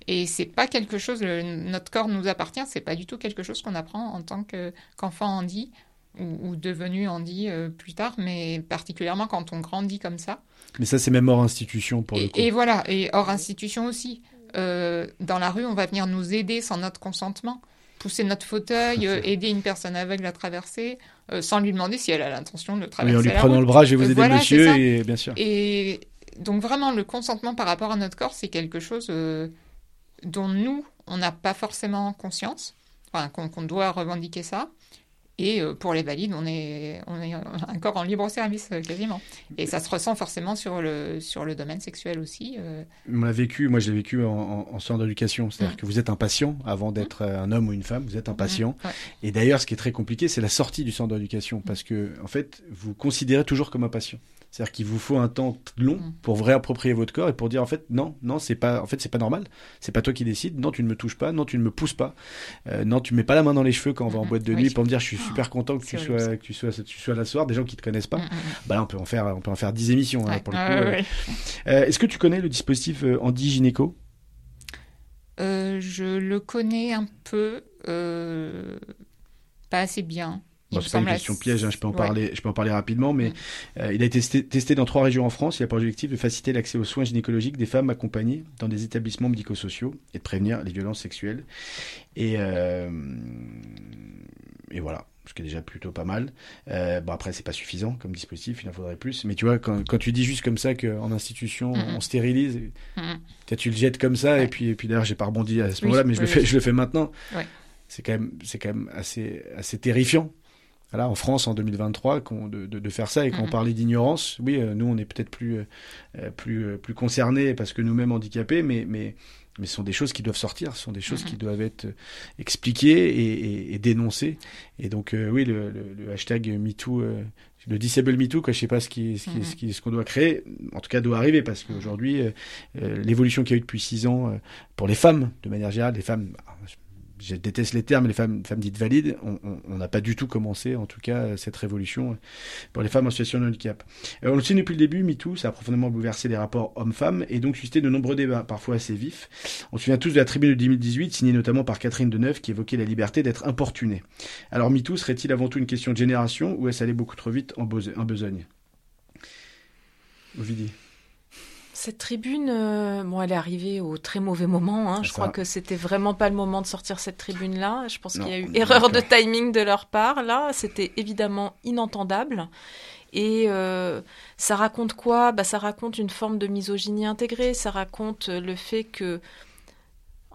Et c'est pas quelque chose, le- notre corps nous appartient, c'est pas du tout quelque chose qu'on apprend en tant que- qu'enfant handi ou, ou devenu handi euh, plus tard, mais particulièrement quand on grandit comme ça. mais ça, c'est même hors institution pour le coup. et voilà, et hors institution aussi. Euh, dans la rue, on va venir nous aider sans notre consentement, pousser notre fauteuil, euh, aider une personne aveugle à traverser, euh, sans lui demander si elle a l'intention de Oui, traverser. en lui prenant le bras, je vais vous aider, voilà, monsieur, et bien sûr. Et donc vraiment, le consentement par rapport à notre corps, c'est quelque chose dont nous, on n'a pas forcément conscience, enfin, qu'on doit revendiquer ça. Et euh, pour les valides, on est, on est un corps en libre service euh, quasiment. Et ça se ressent forcément sur le, sur le domaine sexuel aussi. euh, On l'a vécu, moi je l'ai vécu en, en, en centre d'éducation. C'est-à-dire que vous êtes un patient avant d'être un homme ou une femme, vous êtes un patient. ouais. Et d'ailleurs, ce qui est très compliqué, c'est la sortie du centre d'éducation parce que, en fait, vous considérez toujours comme un patient. C'est-à-dire qu'il vous faut un temps long Mm. pour vous réapproprier votre corps et pour dire en fait non, non, c'est pas, en fait c'est pas normal, c'est pas toi qui décides, non tu ne me touches pas, non tu ne me pousses pas, Euh, non tu me mets pas la main dans les cheveux quand on va en boîte de oui. nuit pour me dire je suis super content que tu sois, que tu sois, tu sois là ce soir, des gens qui te connaissent pas, bah là on peut en faire, on peut en faire 10 émissions hein, pour le coup. ouais, euh. Euh, Est-ce que tu connais le dispositif Andy Gynéco Euh, je le connais un peu, euh, pas assez bien. Bon, c'est pas une question piège, hein, je peux en Ouais. parler, je peux en parler rapidement, mais Mm. euh, il a été testé, testé dans trois régions en France. Il a pour objectif de faciliter l'accès aux soins gynécologiques des femmes accompagnées dans des établissements médico-sociaux et de prévenir les violences sexuelles. Et euh, et voilà, ce qui est déjà plutôt pas mal. Euh, bon après c'est pas suffisant comme dispositif, il en faudrait plus. Mais tu vois quand, quand tu dis juste comme ça qu'en institution Mhm. on stérilise, peut-être tu le jettes comme ça et puis et puis d'ailleurs j'ai pas rebondi à ce Oui, moment-là, mais je le oui, fais, oui. je le fais maintenant. Ouais. C'est quand même quand même assez assez terrifiant. Voilà, en France en 2023, qu'on- de, de, de faire ça et quand on Mhm. parlait d'ignorance, oui, euh, nous on est peut-être plus euh, euh, plus euh, plus concernés parce que nous-mêmes handicapés, mais mais mais ce sont des choses qui doivent sortir, ce sont des choses Mhm. qui doivent être euh, expliquées et, et, et dénoncées. Et donc euh, oui, le, le, le hashtag MeToo, euh, le Disable MeToo, quoi, je sais pas ce qui ce qui Mhm. ce qui ce qu'on doit créer, en tout cas doit arriver parce qu'aujourd'hui euh, l'évolution qu'il y a eu depuis six ans euh, pour les femmes de manière générale, les femmes ah, je- déteste les termes, les femmes, femmes dites valides, on- n'a pas du tout commencé, en tout cas, cette révolution pour les femmes en situation de handicap. Euh, on le sait depuis le début, MeToo, ça a profondément bouleversé les rapports hommes-femmes et donc suscité de nombreux débats, parfois assez vifs. On se souvient tous de la tribune de 2018, signée notamment par Catherine Deneuve, qui évoquait la liberté d'être importuné. Alors MeToo serait-il avant tout une question de génération ou est-ce allé beaucoup trop vite en besogne? Ovidie. Cette tribune, euh, bon, elle est arrivée au très mauvais moment. hein. Je Ça. crois que c'était vraiment pas le moment de sortir cette tribune-là. Je pense qu'il y a eu erreur de timing de leur part. Là, c'était évidemment inentendable. Et euh, ça raconte quoi? Bah, Ça raconte une forme de misogynie intégrée. Ça raconte le fait que,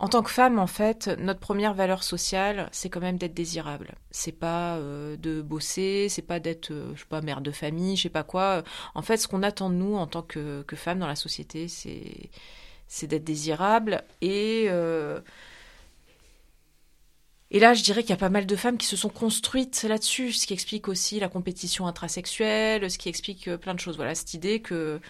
en tant que femme, en fait, notre première valeur sociale, c'est quand même d'être désirable. C'est pas euh, de bosser, c'est pas d'être, euh, je sais pas, mère de famille, je sais pas quoi. En fait, ce qu'on attend de nous en tant que, que femme dans la société, c'est d'être désirable et euh, Et là, je dirais qu'il y a pas mal de femmes qui se sont construites là-dessus, ce qui explique aussi la compétition intrasexuelle, ce qui explique plein de choses. Voilà, cette idée que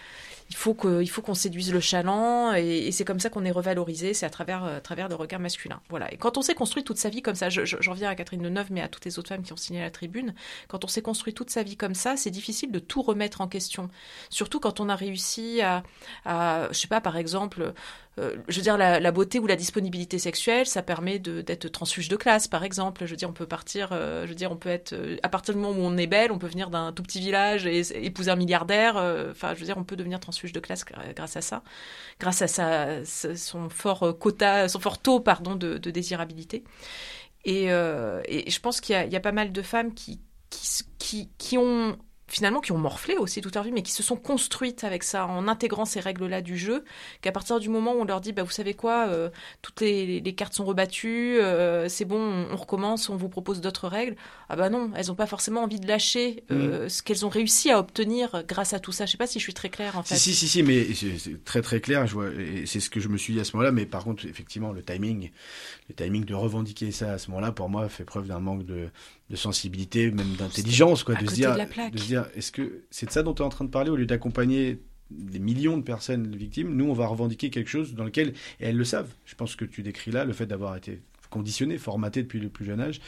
il faut qu'on séduise le chaland, et, c'est comme ça qu'on est revalorisé, c'est à travers, euh, à travers le regard masculin. Voilà. Et quand on s'est construit toute sa vie comme ça, je, je- j'en reviens à Catherine Deneuve, mais à toutes les autres femmes qui ont signé la tribune, quand on s'est construit toute sa vie comme ça, c'est difficile de tout remettre en question. Surtout quand on a réussi à, à je sais pas, par exemple, euh, je veux dire, la, beauté ou la disponibilité sexuelle, ça permet de- d'être transfuge de classe, par exemple. Je veux dire, on peut partir, euh, je veux dire, on peut être, à partir du moment où on est belle, on peut venir d'un tout petit village et épouser un milliardaire. Enfin, je veux dire, on peut devenir transfuge de classe gra- grâce à ça, grâce à sa, son fort euh, quota, son fort taux, pardon, de, désirabilité. Et, euh, et je pense qu'il y, a- pas mal de femmes qui, qui, qui ont finalement qui ont morflé aussi toute leur vie, mais qui se sont construites avec ça, en intégrant ces règles-là du jeu, qu'à partir du moment où on leur dit, bah, vous savez quoi, euh, toutes les, les cartes sont rebattues, euh, c'est bon, on, on recommence, on vous propose d'autres règles, ah bah non, elles n'ont pas forcément envie de lâcher euh, ce qu'elles ont réussi à obtenir grâce à tout ça. Je sais pas si je suis très claire en fait. Si, si, si, si, mais c'est très très clair, c'est ce que je me suis dit à ce moment-là, mais par contre, effectivement, le timing, le timing de revendiquer ça à ce moment-là, pour moi, fait preuve d'un manque de, de sensibilité, même d'intelligence, quoi, de se dire, de se dire, est-ce que c'est de ça dont tu es en train de parler, au lieu d'accompagner des millions de personnes victimes, nous, on va revendiquer quelque chose dans lequel, et elles le savent, je pense que tu décris là, le fait d'avoir été conditionné, formaté depuis le plus jeune âge.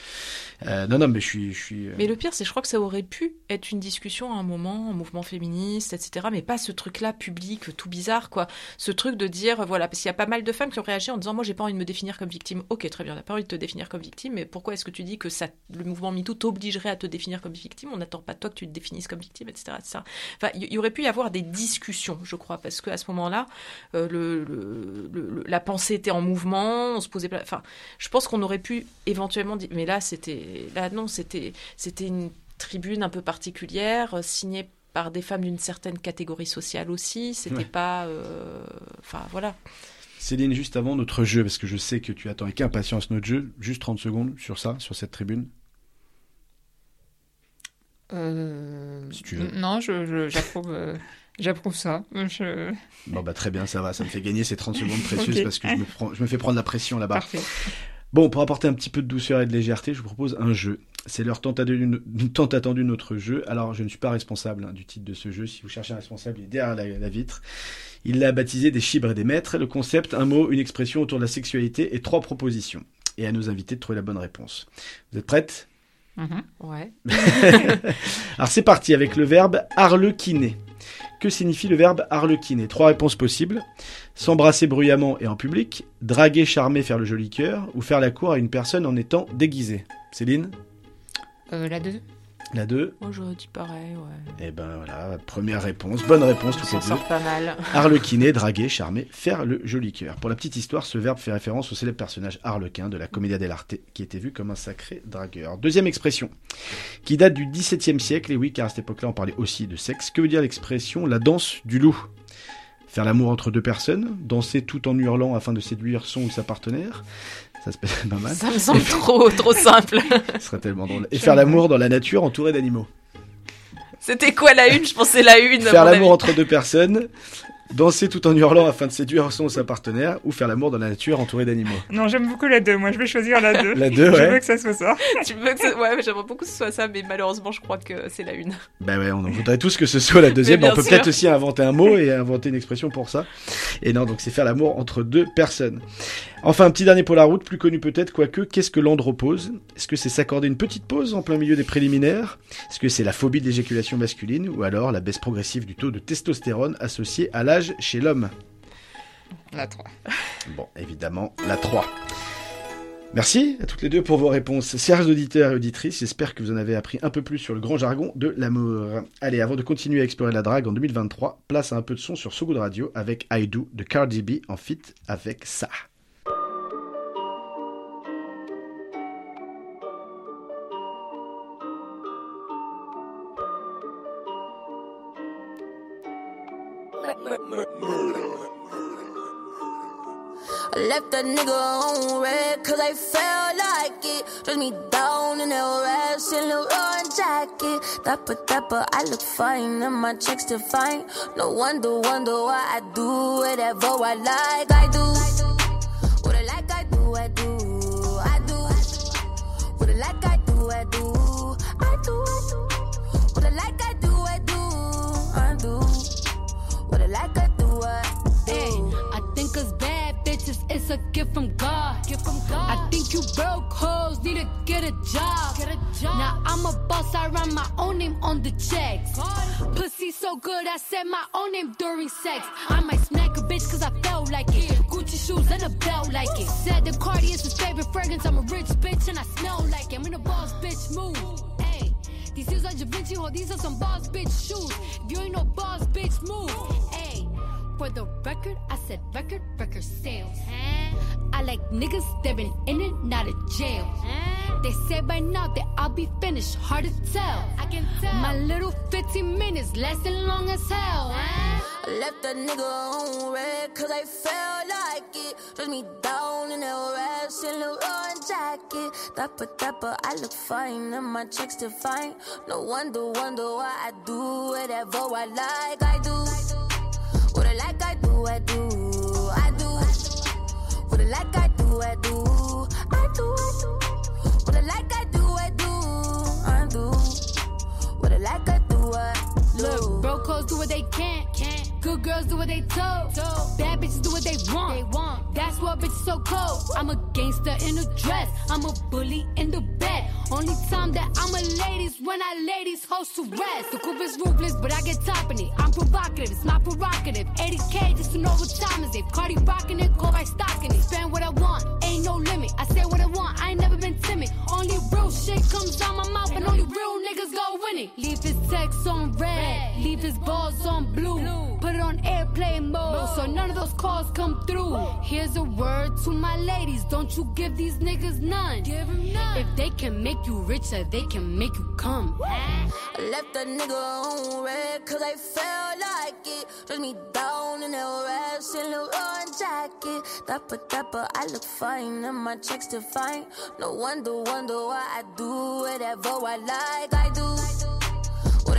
Euh, non, non, mais je suis... Euh, Mais le pire, c'est je crois que ça aurait pu être une discussion à un moment, un mouvement féministe, etc. Mais pas ce truc-là public, tout bizarre, quoi. Ce truc de dire, voilà, parce qu'il y a pas mal de femmes qui ont réagi en disant, moi, j'ai pas envie de me définir comme victime. Ok, très bien, t'as pas envie de te définir comme victime, mais pourquoi est-ce que tu dis que ça, le mouvement MeToo t'obligerait à te définir comme victime? On n'attend pas de toi que tu te définisses comme victime, etc. Enfin, il y, aurait pu y avoir des discussions, je crois, parce qu'à ce moment-là, euh, la pensée était en mouvement, on se posait Enfin, je pense qu'on aurait pu éventuellement dire, mais là, c'était, là, non, c'était, c'était une tribune un peu particulière, euh, signée par des femmes d'une certaine catégorie sociale aussi. C'était Ouais. pas, euh, enfin, voilà. Céline, juste avant notre jeu, parce que je sais que tu attends avec impatience notre jeu, juste 30 secondes sur ça, sur cette tribune. Euh, Si tu veux. Non, je- je- j'approuve j'approuve ça. Je... Bon, bah très bien, ça va, ça me fait gagner ces 30 secondes précieuses parce que je me, prends- je me fais prendre la pression là-bas. Parfait. Bon, pour apporter un petit peu de douceur et de légèreté, je vous propose un jeu. C'est l'heure tant attendue tant attendue de notre jeu. Alors, je ne suis pas responsable hein, du titre de ce jeu. Si vous cherchez un responsable, il est derrière la, la vitre. Il l'a baptisé des chibres et des maîtres. Le concept, un mot, une expression autour de la sexualité et trois propositions. Et à nos invités de trouver la bonne réponse. Vous êtes prêtes? Mhm. Ouais. Alors c'est parti avec le verbe arlequiner. Que signifie le verbe arlequiner Trois réponses possibles. S'embrasser bruyamment et en public, draguer, charmer, faire le joli cœur, ou faire la cour à une personne en étant déguisée. Céline? Euh, la 2 La 2 Moi, j'aurais dit pareil, ouais. Eh ben voilà, première réponse, bonne réponse On toutes les deux. sort pas mal. Draguer, charmer, faire le joli cœur. Pour la petite histoire, ce verbe fait référence au célèbre personnage Arlequin de la Commedia dell'arte, qui était vu comme un sacré dragueur. Deuxième expression, qui date du XVIIe siècle, et oui, car à cette époque-là, on parlait aussi de sexe. Que veut dire l'expression la danse du loup Faire l'amour entre deux personnes, danser tout en hurlant afin de séduire son ou sa partenaire. Ça se passe pas mal. Ça me semble trop, trop simple. Ce serait tellement drôle. Et faire l'amour dans la nature entouré d'animaux. C'était quoi la une? Je pensais la une. Faire l'amour entre deux personnes, danser tout en hurlant afin de séduire son ou sa partenaire, ou faire l'amour dans la nature entouré d'animaux. Non, j'aime beaucoup la 2. Moi, je vais choisir la 2. La deux, Je ouais. veux que ça soit ça. tu veux que ça- Ouais, j'aimerais beaucoup que ce soit ça, mais malheureusement, je crois que c'est la une. Bah ouais, on voudrait tous que ce soit la deuxième. Mais on peut peut-être aussi inventer un mot et inventer une expression pour ça. Et non, donc c'est faire l'amour entre deux personnes. Enfin, un petit dernier pour la route, plus connu peut-être, quoique, qu'est-ce que l'andropause Est-ce que c'est s'accorder une petite pause en plein milieu des préliminaires? Est-ce que c'est la phobie de l'éjaculation masculine Ou alors la baisse progressive du taux de testostérone associé à l'âge chez l'homme? La 3. Bon, évidemment, la 3. Merci à toutes les deux pour vos réponses. Chers auditeurs et auditrices, j'espère que vous en avez appris un peu plus sur le grand jargon de l'amour. Allez, avant de continuer à explorer la drague en 2023, place à un peu de son sur So Good Radio avec I Do de Cardi B en fit avec ça. I left that nigga on red cause I felt like it. Dress me down in that rash and Leroy jacket. Dapper, dapper, I look fine and my checks fine. No wonder, wonder why I do whatever I like. I do. What I like, I do, I do, I do. like I do, I do. I do, I do. It's a gift from God. Gift from God. I think you broke hoes need to get a job. Get a job. Now I'm a boss, I run my own name on the checks. Pussy so good, I said my own name during sex. I might smack a bitch cause I felt like it. Gucci shoes and a belt like it. Said the Cardi is his favorite fragrance. I'm a rich bitch and I smell like it. I'm in a boss bitch move. Hey, these shoes are Da Vinci, ho, these are some boss bitch shoes. If you ain't no boss bitch move. Hey. For the record, I said record, record sales. I like niggas that been in and out of jail. They say by now that I'll be finished, hard to tell. I can tell. My little 15 minutes lasting long as hell. I left that nigga on red cause I felt like it. Dress me down in that red Saint Laurent jacket. Dapper, dapper, I look fine and my checks define. No wonder, wonder why I do whatever I like. I do. Like, I do, I do. I do. Like, I do, I do. I do, do. What I like, I do, I do. I do. What I like, I do, I do. Look, broke hoes do what they can't. can. Good girls do what they told. Bad bitches do what they want. They want. That's why bitches so cold. I'm a gangster in a dress. I'm a bully in the bed. Only time that I'm a ladies when I ladies host to rest. The coupe is ruthless, but I get top in it. I'm provocative, it's my prerogative. 80k just to know what time is it. Cardi rocking it, go by stocking it. Spend what I want, ain't no limit. I say what I want, I ain't never been timid. Only real shit comes out my mouth, and only real niggas go winning. Leave his text on red, leave his balls on blue. Put it on airplane mode, so none of those calls come through. Here's a word to my ladies, don't you give these niggas none. Give 'em none. If they can make you richer, they can make you come. I left that nigga on red cause I felt like it. Dress me down in that red Saint Laurent jacket. Dapper, dapper, I look fine and my checks define. No wonder, wonder why I do whatever I like. I do.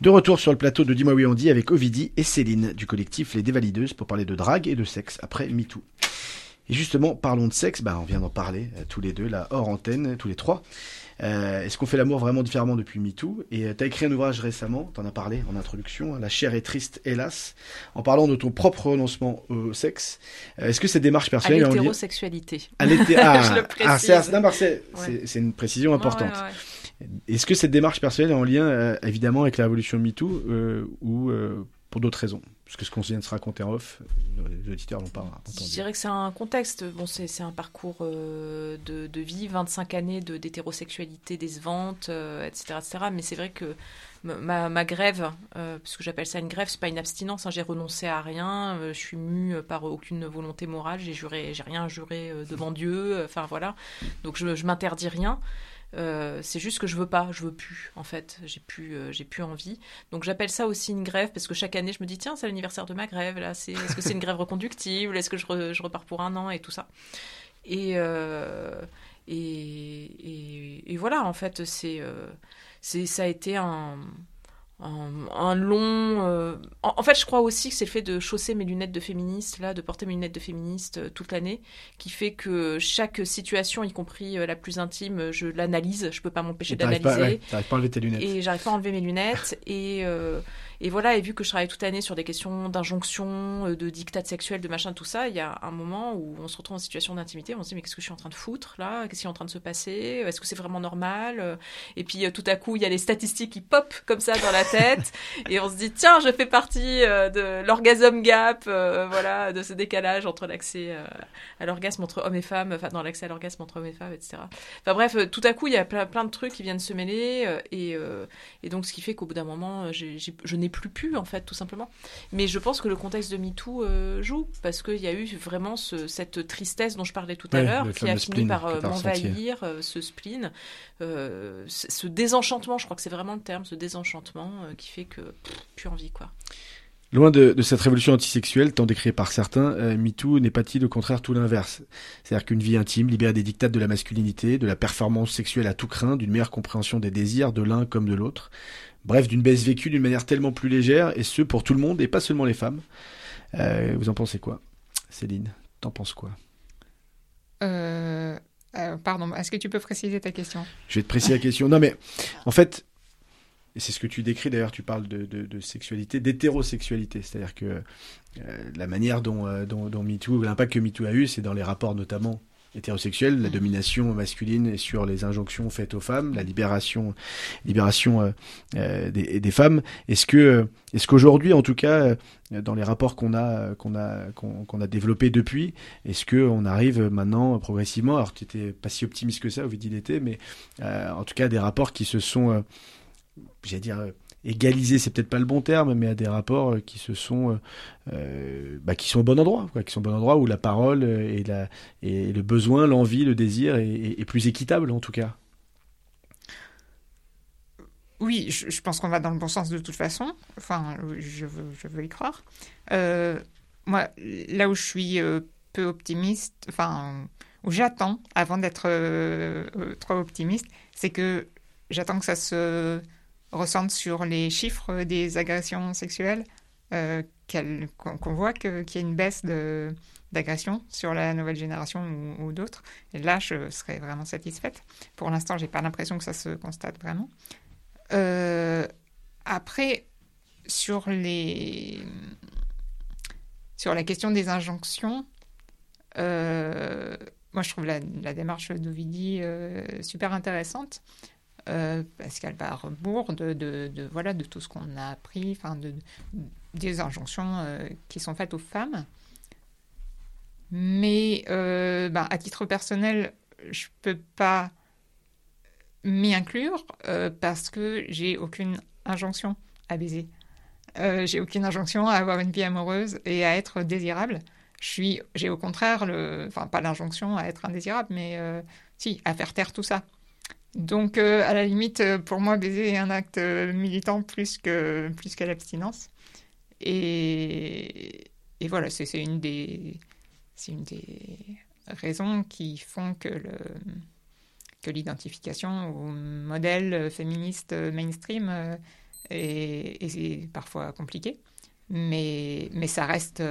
De retour sur le plateau de Dis-moi oui Andy avec Ovidie et Céline du collectif Les Dévalideuses pour parler de drague et de sexe après MeToo. Et justement, parlons de sexe, bah, on vient d'en parler euh, tous les deux, là, hors antenne, tous les trois. Euh, Est-ce qu'on fait l'amour vraiment différemment depuis MeToo? Et euh, t'as écrit un ouvrage récemment, t'en as parlé en introduction, hein, La chair est triste, hélas, en parlant de ton propre renoncement au sexe. Euh, Est-ce que cette démarche À personnelle en lien- l'hétérosexualité. À l'hété- ah, ah, c'est- Ouais. une précision importante. ouais, ouais. Est-ce que cette démarche personnelle est en lien euh, évidemment avec la révolution MeToo euh, ou euh, pour d'autres raisons? Parce que ce qu'on vient de se raconter en off, les auditeurs l'ont pas Je entendu. dirais que c'est un contexte. Bon, c'est un parcours euh, de, de vie, 25 années de- d'hétérosexualité décevante, etc., etc. Mais c'est vrai que ma- grève, parce que j'appelle ça une grève, c'est pas une abstinence. hein, j'ai renoncé à rien. je suis mue par aucune volonté morale. J'ai juré, j'ai rien juré devant Dieu. Enfin voilà. Donc je, je m'interdis rien. Euh, c'est juste que je veux pas, je veux plus en fait, j'ai plus, euh, j'ai plus envie. Donc j'appelle ça aussi une grève parce que chaque année je me dis tiens c'est l'anniversaire de ma grève là, est-ce que c'est une grève reconductible, est-ce que je, re- je repars pour un an et tout ça? Et euh, et, et, et voilà en fait c'est c'est ça a été un un, un long. euh, En, en fait, je crois aussi que c'est le fait de chausser mes lunettes de féministe, là, de porter mes lunettes de féministe euh, toute l'année, qui fait que chaque situation, y compris euh, la plus intime, je l'analyse. Je peux pas m'empêcher Et t'arrives pas, d'analyser. ouais, pas à enlever tes lunettes. Et j'arrive pas à enlever mes lunettes. et, euh, et voilà, et vu que je travaille toute l'année sur des questions d'injonction, euh, de dictat sexuel, de machin, tout ça, il y a un moment où on se retrouve en situation d'intimité, on se dit mais qu'est-ce que je suis en train de foutre là? Qu'est-ce qui est en train de se passer? Est-ce que c'est vraiment normal? Et puis euh, tout à coup, il y a les statistiques qui pop comme ça dans la tête, et on se dit tiens, je fais partie euh, de l'orgasme gap, euh, voilà, de ce décalage entre l'accès à l'orgasme entre hommes et femmes, enfin dans l'accès à l'orgasme entre hommes et femmes, etc. Enfin bref, tout à coup, il y a plein, plein de trucs qui viennent se mêler, et, euh, et donc ce qui fait qu'au bout d'un moment, je n'ai n'est plus pu en fait tout simplement. Mais je pense que le contexte de MeToo euh, joue parce qu'il y a eu vraiment ce- cette tristesse dont je parlais tout à l'heure qui a fini par euh, m'envahir, euh, ce spleen, ce désenchantement, je crois que c'est vraiment le terme, ce désenchantement qui fait que pff, plus envie quoi. Loin de, de cette révolution antisexuelle, tant décriée par certains, euh, MeToo n'est pas-il au contraire tout l'inverse? C'est-à-dire qu'une vie intime, libérée des dictats de la masculinité, de la performance sexuelle à tout craint, d'une meilleure compréhension des désirs de l'un comme de l'autre, bref, d'une baisse vécue d'une manière tellement plus légère, et ce pour tout le monde, et pas seulement les femmes. Euh, vous en pensez quoi? Céline, t'en penses quoi? Euh, euh, pardon, est-ce que tu peux préciser ta question? Je vais te préciser la question. Non mais, en fait, et c'est ce que tu décris d'ailleurs, tu parles de, de, de sexualité, d'hétérosexualité. C'est-à-dire que euh, la manière dont, euh, dont, dont MeToo, l'impact que MeToo a eu, c'est dans les rapports notamment hétérosexuels, la domination masculine et sur les injonctions faites aux femmes, la libération, libération euh, des, des femmes. Est-ce que, est-ce qu'aujourd'hui, en tout cas, dans les rapports qu'on a, qu'on a, qu'on, a développés depuis, est-ce que on arrive maintenant progressivement, alors tu n'étais pas si optimiste que ça au dit l'été, mais euh, en tout cas des rapports qui se sont, j'allais dire, euh, égalisés, c'est peut-être pas le bon terme, mais à des rapports euh, qui se sont, euh, bah, qui sont au bon endroit, qui sont au bon endroit où la parole et, la, et le besoin, l'envie, le désir est, plus équitable en tout cas. Oui, je, pense qu'on va dans le bon sens de toute façon. Enfin, je veux, y croire. Moi, là où je suis peu optimiste, enfin, où j'attends, avant d'être trop optimiste, c'est que j'attends que ça se ressente sur les chiffres des agressions sexuelles, euh, qu'on voit qu'il y a une baisse de d'agression sur la nouvelle génération ou, d'autres. Et là, je serais vraiment satisfaite. Pour l'instant, j'ai pas l'impression que ça se constate vraiment. Euh, après, sur les sur la question des injonctions, euh, moi je trouve la, la démarche d'Ovidi super intéressante euh, parce qu'elle va de, voilà de tout ce qu'on a appris, enfin de, des injonctions euh, qui sont faites aux femmes. Mais euh, ben, à titre personnel, je peux pas m'y inclure euh, parce que j'ai aucune injonction à baiser. J'ai aucune injonction à avoir une vie amoureuse et à être désirable. J'ai au contraire enfin pas l'injonction à être indésirable, mais si à faire taire tout ça. Donc euh, à la limite, euh, pour moi, baiser est un acte euh, militant plus que plus que l'abstinence. Et, voilà, c'est une des c'est une des raisons qui font que le que l'identification au modèle féministe mainstream est, parfois compliqué, mais, mais ça, reste,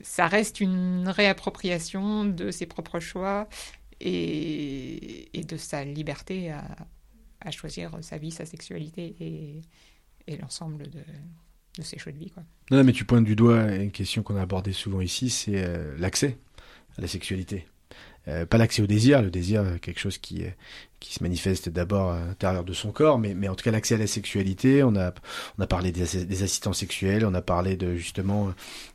ça reste une réappropriation de ses propres choix et, de sa liberté à, choisir sa vie, sa sexualité et, l'ensemble de, ses choix de vie. Quoi. Non, non, mais tu pointes du doigt une question qu'on a abordée souvent ici, c'est euh, l'accès à la sexualité. Euh, pas l'accès au désir, le désir, euh, quelque chose qui, euh, qui se manifeste d'abord à l'intérieur de son corps, mais, mais en tout cas l'accès à la sexualité. On a, on a parlé des, assi- des assistants sexuels, on a parlé de justement,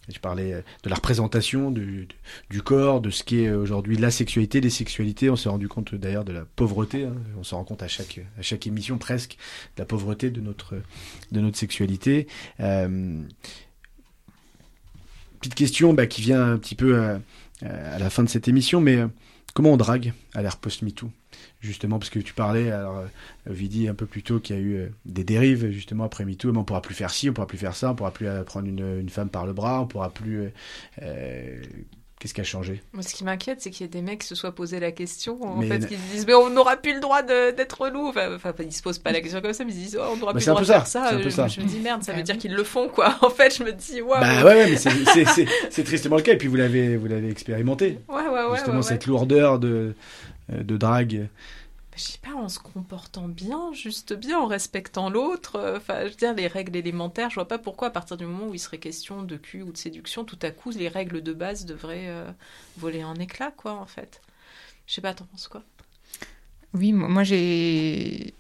je parlais de la représentation du, du- corps, de ce qu'est aujourd'hui la sexualité, les sexualités. On s'est rendu compte d'ailleurs de la pauvreté. hein. On s'en rend compte à chaque, à chaque émission presque de la pauvreté de notre, de notre sexualité. Petite question bah, qui vient un petit peu à, à la fin de cette émission, mais euh, comment on drague à l'ère post-MeToo? Justement, parce que tu parlais, alors, euh, Vidi, un peu plus tôt, qu'il y a eu euh, des dérives, justement, après MeToo, mais on pourra plus faire ci, on pourra plus faire ça, on pourra plus euh, prendre une, femme par le bras, on pourra plus... euh, euh, Qu'est-ce qui a changé? Moi, ce qui m'inquiète, c'est qu'il y ait des mecs qui se soient posé la question, en Mais fait, qui se disent, mais on n'aura plus le droit de- d'être loup. Enfin, enfin, ils se posent pas la question comme ça, mais ils se disent, oh, on n'aura Bah, plus c'est le un droit peu de faire ça, ça. c'est un peu Euh, ça. Je me dis, merde, ça veut dire qu'ils le font, quoi. En fait, je me dis, waouh. Bah ouais, ouais, mais c'est- c'est- c'est c'est tristement le cas, et puis vous l'avez vous l'avez expérimenté. Ouais, ouais, ouais, Justement, ouais, cette lourdeur de, de drague. Je sais pas, en se comportant bien, juste bien, en respectant l'autre. euh, Enfin, je veux dire, les règles élémentaires, je vois pas pourquoi, à partir du moment où il serait question de cul ou de séduction, tout à coup, les règles de base devraient euh, voler en éclats, quoi, en fait. Je sais pas, t'en penses quoi? Oui, mo- moi j'ai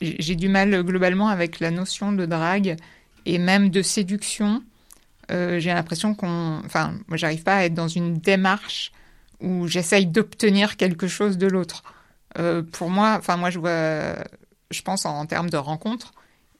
j'ai du mal globalement avec la notion de drague et même de séduction. Euh, j'ai l'impression qu'on, enfin, moi j'arrive pas à être dans une démarche où j'essaye d'obtenir quelque chose de l'autre. Euh, pour moi, enfin moi je vois, je pense en, termes de rencontre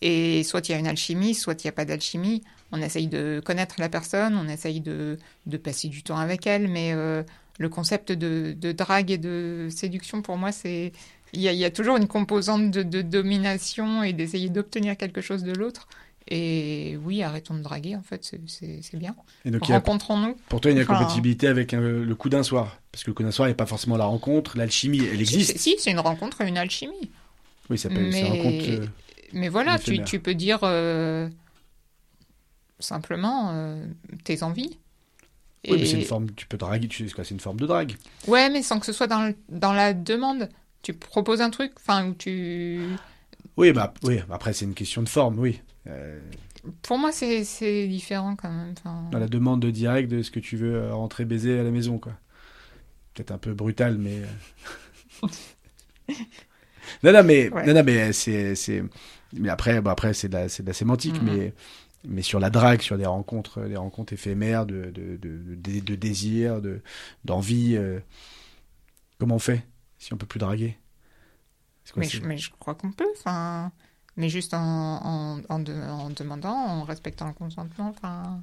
Et soit il y a une alchimie, soit il n'y a pas d'alchimie. On essaye de connaître la personne, on essaye de, passer du temps avec elle, mais euh, le concept de, drague et de séduction, pour moi, c'est il y, a, toujours une composante de domination et d'essayer d'obtenir quelque chose de l'autre. Et oui, arrêtons de draguer, en fait, c'est- bien. Rencontrons-nous. Pour toi, il y a une Enfin, incompatibilité avec euh, le coup d'un soir. Parce que le coup d'un soir, il n'y a pas forcément la rencontre, l'alchimie, elle existe. Si, c'est une rencontre et une alchimie. Oui, ça peut une rencontre. euh, mais voilà, tu, peux dire euh, simplement tes envies. Oui, mais c'est une forme. Tu peux draguer, tu sais c'est une forme de drague. Ouais, mais sans que ce soit dans, le- dans la demande. Tu proposes un truc, enfin, où tu. Oui, bah, oui, après, c'est une question de forme, oui. Euh, Pour moi, c'est différent quand même. Enfin, dans la demande de direct de ce que tu veux euh, rentrer baiser à la maison, quoi. Peut-être un peu brutal, mais. euh. non, non, mais, Ouais. non, non, mais c'est, c'est, mais après, bah, après, c'est de la, c'est de la sémantique, Mhm. mais, mais sur la drague, sur des rencontres, des rencontres éphémères de, de, de, de, de désir, de, d'envie, euh, comment on fait si on peut plus draguer? Quoi, mais, je, mais je crois qu'on peut. Enfin, mais juste en, en, en, de- en demandant, en respectant le consentement. Enfin,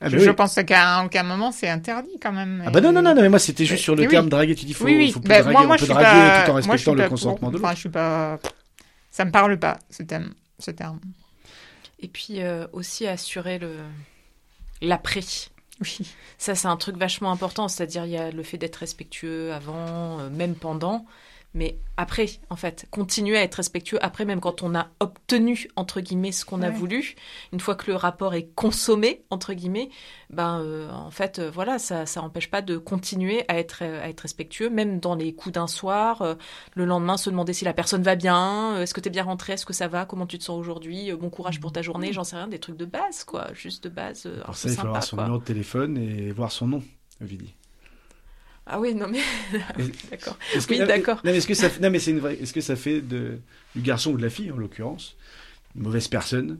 Ah, je, bah je oui. pense qu'à aucun moment c'est interdit quand même. Ah bah non, non, non, non, mais moi c'était juste sur le terme oui. draguer, tu dis faut, Oui, oui. faut plus Bah, draguer, moi, moi, on je peut suis draguer pas- tout en respectant le pas consentement pour- de Enfin, l'autre. je suis pas. Ça me parle pas ce thème, ce terme. Et puis euh, aussi assurer le l'après. Oui. Ça, c'est un truc vachement important. C'est-à-dire, il y a le fait d'être respectueux avant, euh, même pendant. Mais après, en fait, continuer à être respectueux après, même quand on a obtenu, entre guillemets, ce qu'on a voulu, une fois que le rapport est consommé, entre guillemets, ben, euh, en fait, euh, voilà, ça ça n'empêche pas de continuer à être, euh, à être respectueux, même dans les coups d'un soir, euh, le lendemain, se demander si la personne va bien, est-ce que tu es bien rentré, est-ce que ça va, comment tu te sens aujourd'hui, bon courage pour ta journée, j'en sais rien, des trucs de base, quoi, juste de base, Pour ça, il faut avoir son numéro de téléphone et voir son nom, Ovidie. Ah oui, non mais d'accord. Oui, d'accord. Non, mais est-ce que ça, non, mais c'est une vraie. Est-ce que ça fait de du garçon ou de la fille en l'occurrence une mauvaise personne?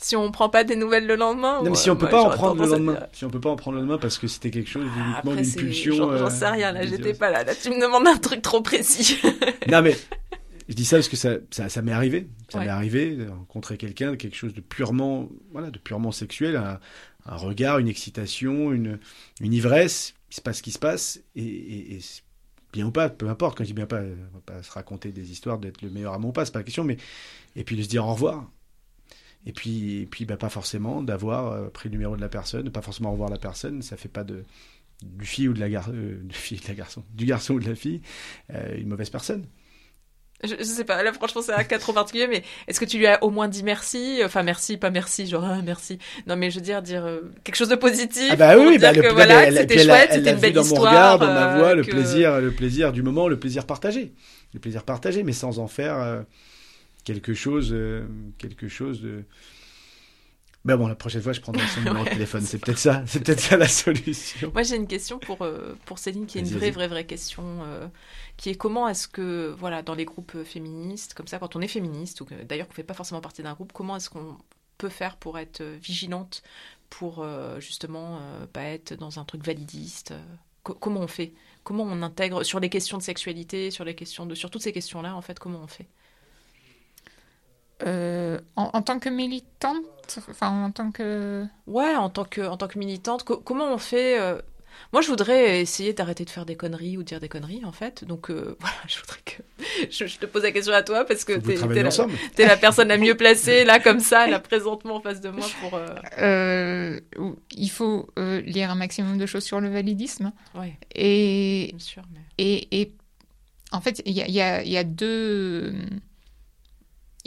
Si on prend pas des nouvelles le lendemain. Non, mais si on peut moi, pas en prendre le lendemain, dire- si on peut pas en prendre le lendemain parce que c'était quelque chose uniquement Après, une pulsion. J'en euh, sais rien là, j'étais pas là. Là, tu me demandes un truc trop précis. Non mais je dis ça parce que ça, ça, ça m'est arrivé. Ça Ouais. m'est arrivé de rencontrer quelqu'un, quelque chose de purement, voilà, de purement sexuel, un, un regard, une excitation, une, une ivresse. Il se passe ce qui se passe et, bien ou pas, peu importe. Quand je dis bien pas, on va pas se raconter des histoires d'être le meilleur amant ou pas, c'est pas la question. Mais et puis de se dire au revoir. Et puis, et puis bah, pas forcément d'avoir euh, pris le numéro de la personne, pas forcément revoir la personne. Ça fait pas de du fille ou de la gar- euh, fille de la garçon, du garçon ou de la fille, euh, une mauvaise personne. Je, je sais pas, là franchement c'est un cas trop particulier, mais est-ce que tu lui as au moins dit merci? Enfin merci, pas merci, genre ah, merci. Non mais je veux dire, dire euh, quelque chose de positif. Ah bah pour oui, dire bah, le, que voilà, elle- c'était chouette, c'était une belle dans mon histoire. regard, dans ma euh, voix, le que- plaisir, le plaisir du moment, le plaisir partagé, le plaisir partagé, mais sans en faire euh, quelque chose, quelque chose de. Ben bon, la prochaine fois, je prendrai son numéro de téléphone. c'est peut-être ça, c'est peut-être ça la solution. Moi, j'ai une question pour, euh, pour Céline, qui est une vraie, vraie, vraie question, euh, qui est comment est-ce que, voilà, dans les groupes euh, féministes, comme ça, quand on est féministe, ou que- d'ailleurs qu'on ne fait pas forcément partie d'un groupe, comment est-ce qu'on peut faire pour être vigilante, pour euh, justement euh, pas être dans un truc validiste co- Comment on fait? Comment on intègre sur les questions de sexualité, sur les questions de, sur toutes ces questions-là, en fait, comment on fait? Euh, en, en tant que militante, enfin en tant que. Ouais, en tant que, en tant que militante, co- comment on fait euh, Moi, je voudrais essayer d'arrêter de faire des conneries ou de dire des conneries, en fait. Donc, euh, voilà, je voudrais que. Je, je te pose la question à toi parce que t'es t'es la, ensemble. t'es la personne la mieux placée, là, comme ça, là, présentement en face de moi pour. euh, Euh, il faut euh, lire un maximum de choses sur le validisme. Ouais. Et, Bien sûr, mais- et, et en fait, il y a, il y a- il y a deux.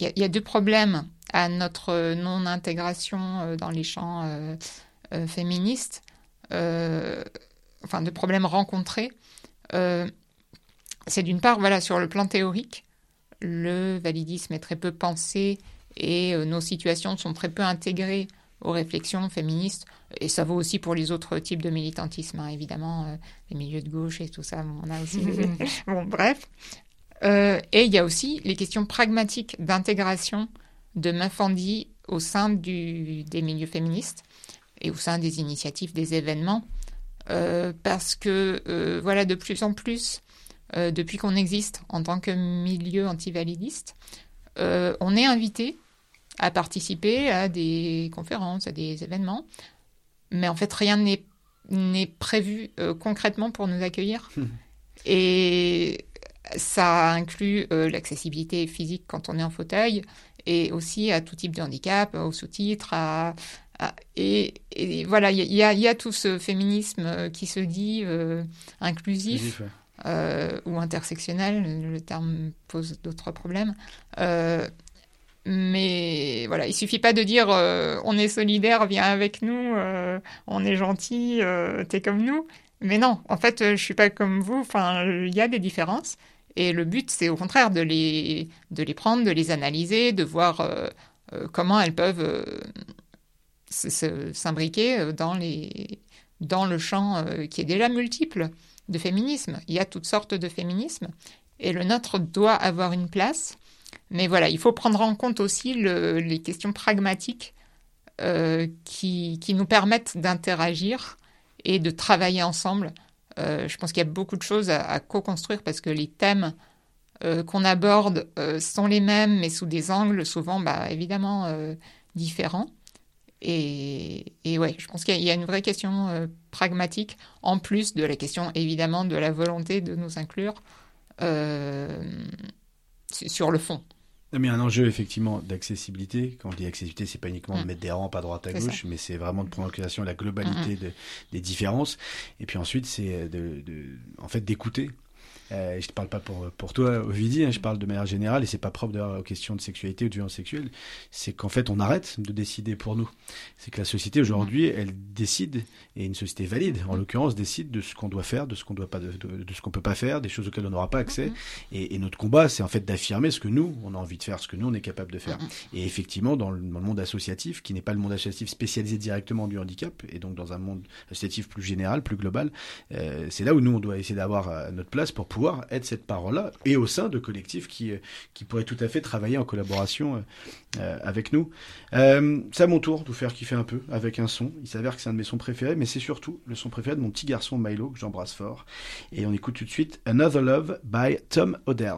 Il y a, il y a deux problèmes à notre non-intégration euh, dans les champs euh, euh, féministes, enfin, deux problèmes rencontrés. C'est d'une part, voilà, sur le plan théorique, le validisme est très peu pensé et nos situations sont très peu intégrées aux réflexions féministes. Et ça vaut aussi pour les autres types de militantisme, hein, évidemment, euh, les milieux de gauche et tout ça, on a aussi. bon, bref. Euh, et il y a aussi les questions pragmatiques d'intégration de Mafandi au sein du, des milieux féministes et au sein des initiatives, des événements. Euh, parce que, euh, voilà, de plus en plus, depuis qu'on existe en tant que milieu antivalidiste, on est invité à participer à des conférences, à des événements. Mais en fait, rien n'est prévu concrètement pour nous accueillir. Et ça inclut euh, l'accessibilité physique quand on est en fauteuil et aussi à tout type de handicap, aux sous-titres. À, à- et, et voilà, il y, a- il y a tout ce féminisme euh, qui se dit euh, inclusif euh, ou intersectionnel. Le terme pose d'autres problèmes. Euh, mais voilà, il suffit pas de dire euh, on est solidaire, viens avec nous, euh, on est gentil, euh, t'es comme nous. Mais non, en fait, euh, je suis pas comme vous. Enfin, il y a des différences. Et le but, c'est au contraire de les, de les prendre, de les analyser, de voir euh, euh, comment elles peuvent euh, s'imbriquer dans, dans le champ qui est déjà multiple de féminisme. Il y a toutes sortes de féminismes. Et le nôtre doit avoir une place. Mais voilà, il faut prendre en compte aussi le- les questions pragmatiques qui, qui nous permettent d'interagir et de travailler ensemble. Euh, je pense qu'il y a beaucoup de choses à, co-construire parce que les thèmes euh, qu'on aborde euh, sont les mêmes, mais sous des angles souvent, bah, évidemment, différents. Et, ouais, je pense qu'il y, y a une vraie question pragmatique, en plus de la question, évidemment, de la volonté de nous inclure su- sur le fond. Non, mais il y a un enjeu effectivement d'accessibilité. Quand on dit accessibilité, c'est pas uniquement de Mm. mettre des rampes à droite à gauche, ça. mais c'est vraiment de prendre en considération la globalité Mm, de- des différences. Et puis ensuite, c'est de, de- en fait d'écouter. Euh, je ne parle pas pour, pour toi, Ovidie, hein, je parle de manière générale, et c'est pas propre d'ailleurs aux questions de sexualité ou de violence sexuelle. C'est qu'en fait, on arrête de décider pour nous. C'est que la société aujourd'hui, elle décide, et une société valide, en l'occurrence, décide de ce qu'on doit faire, de ce qu'on doit pas, de, de- de ce qu'on peut pas faire, des choses auxquelles on n'aura pas accès. Et, et notre combat, c'est en fait d'affirmer ce que nous, on a envie de faire, ce que nous, on est capable de faire. Et effectivement, dans le, dans le monde associatif, qui n'est pas le monde associatif spécialisé directement du handicap, et donc dans un monde associatif plus général, plus global, euh, c'est là où nous, on doit essayer d'avoir euh, notre place pour pouvoir être cette parole-là, et au sein de collectifs qui, euh, qui pourraient tout à fait travailler en collaboration euh, euh, avec nous. C'est à mon tour de vous faire kiffer un peu avec un son. Il s'avère que c'est un de mes sons préférés, mais c'est surtout le son préféré de mon petit garçon Milo, que j'embrasse fort. Et on écoute tout de suite Another Love by Tom Odell.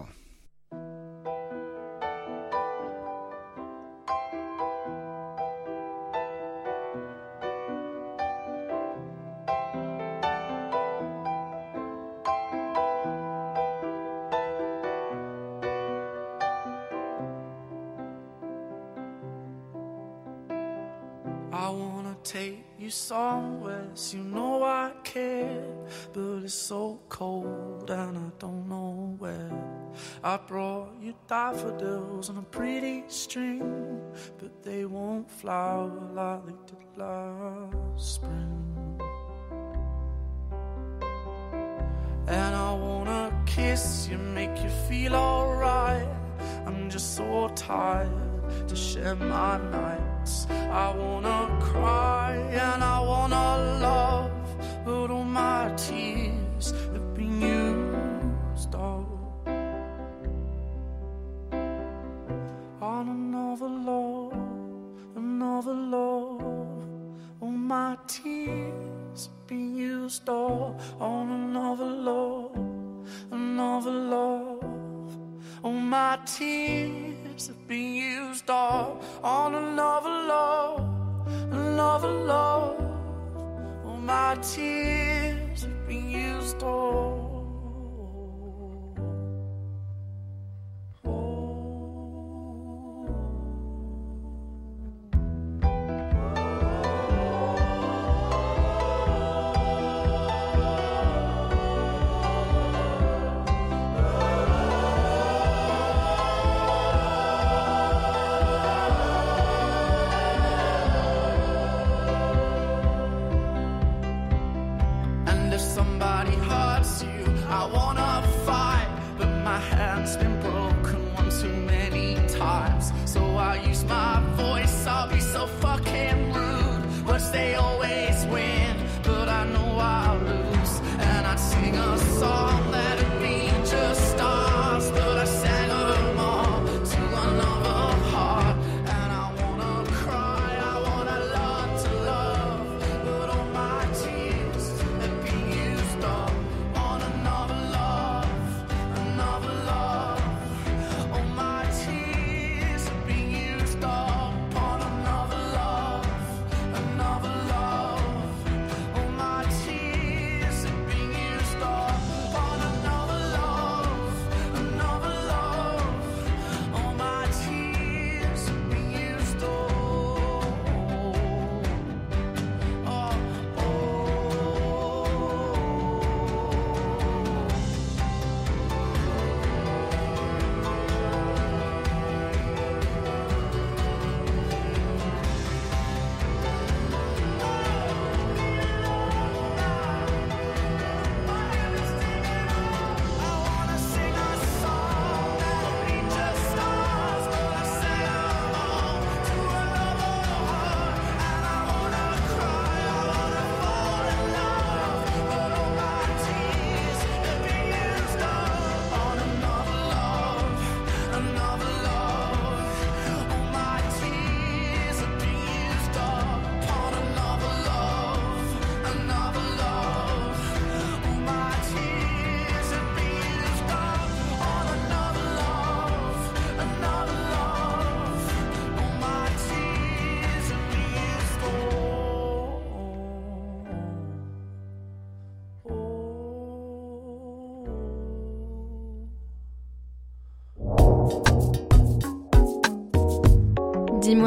Flower like they did last spring. And I wanna kiss you, make you feel alright. I'm just so tired to share my nights. I wanna cry and I wanna love, but all my tears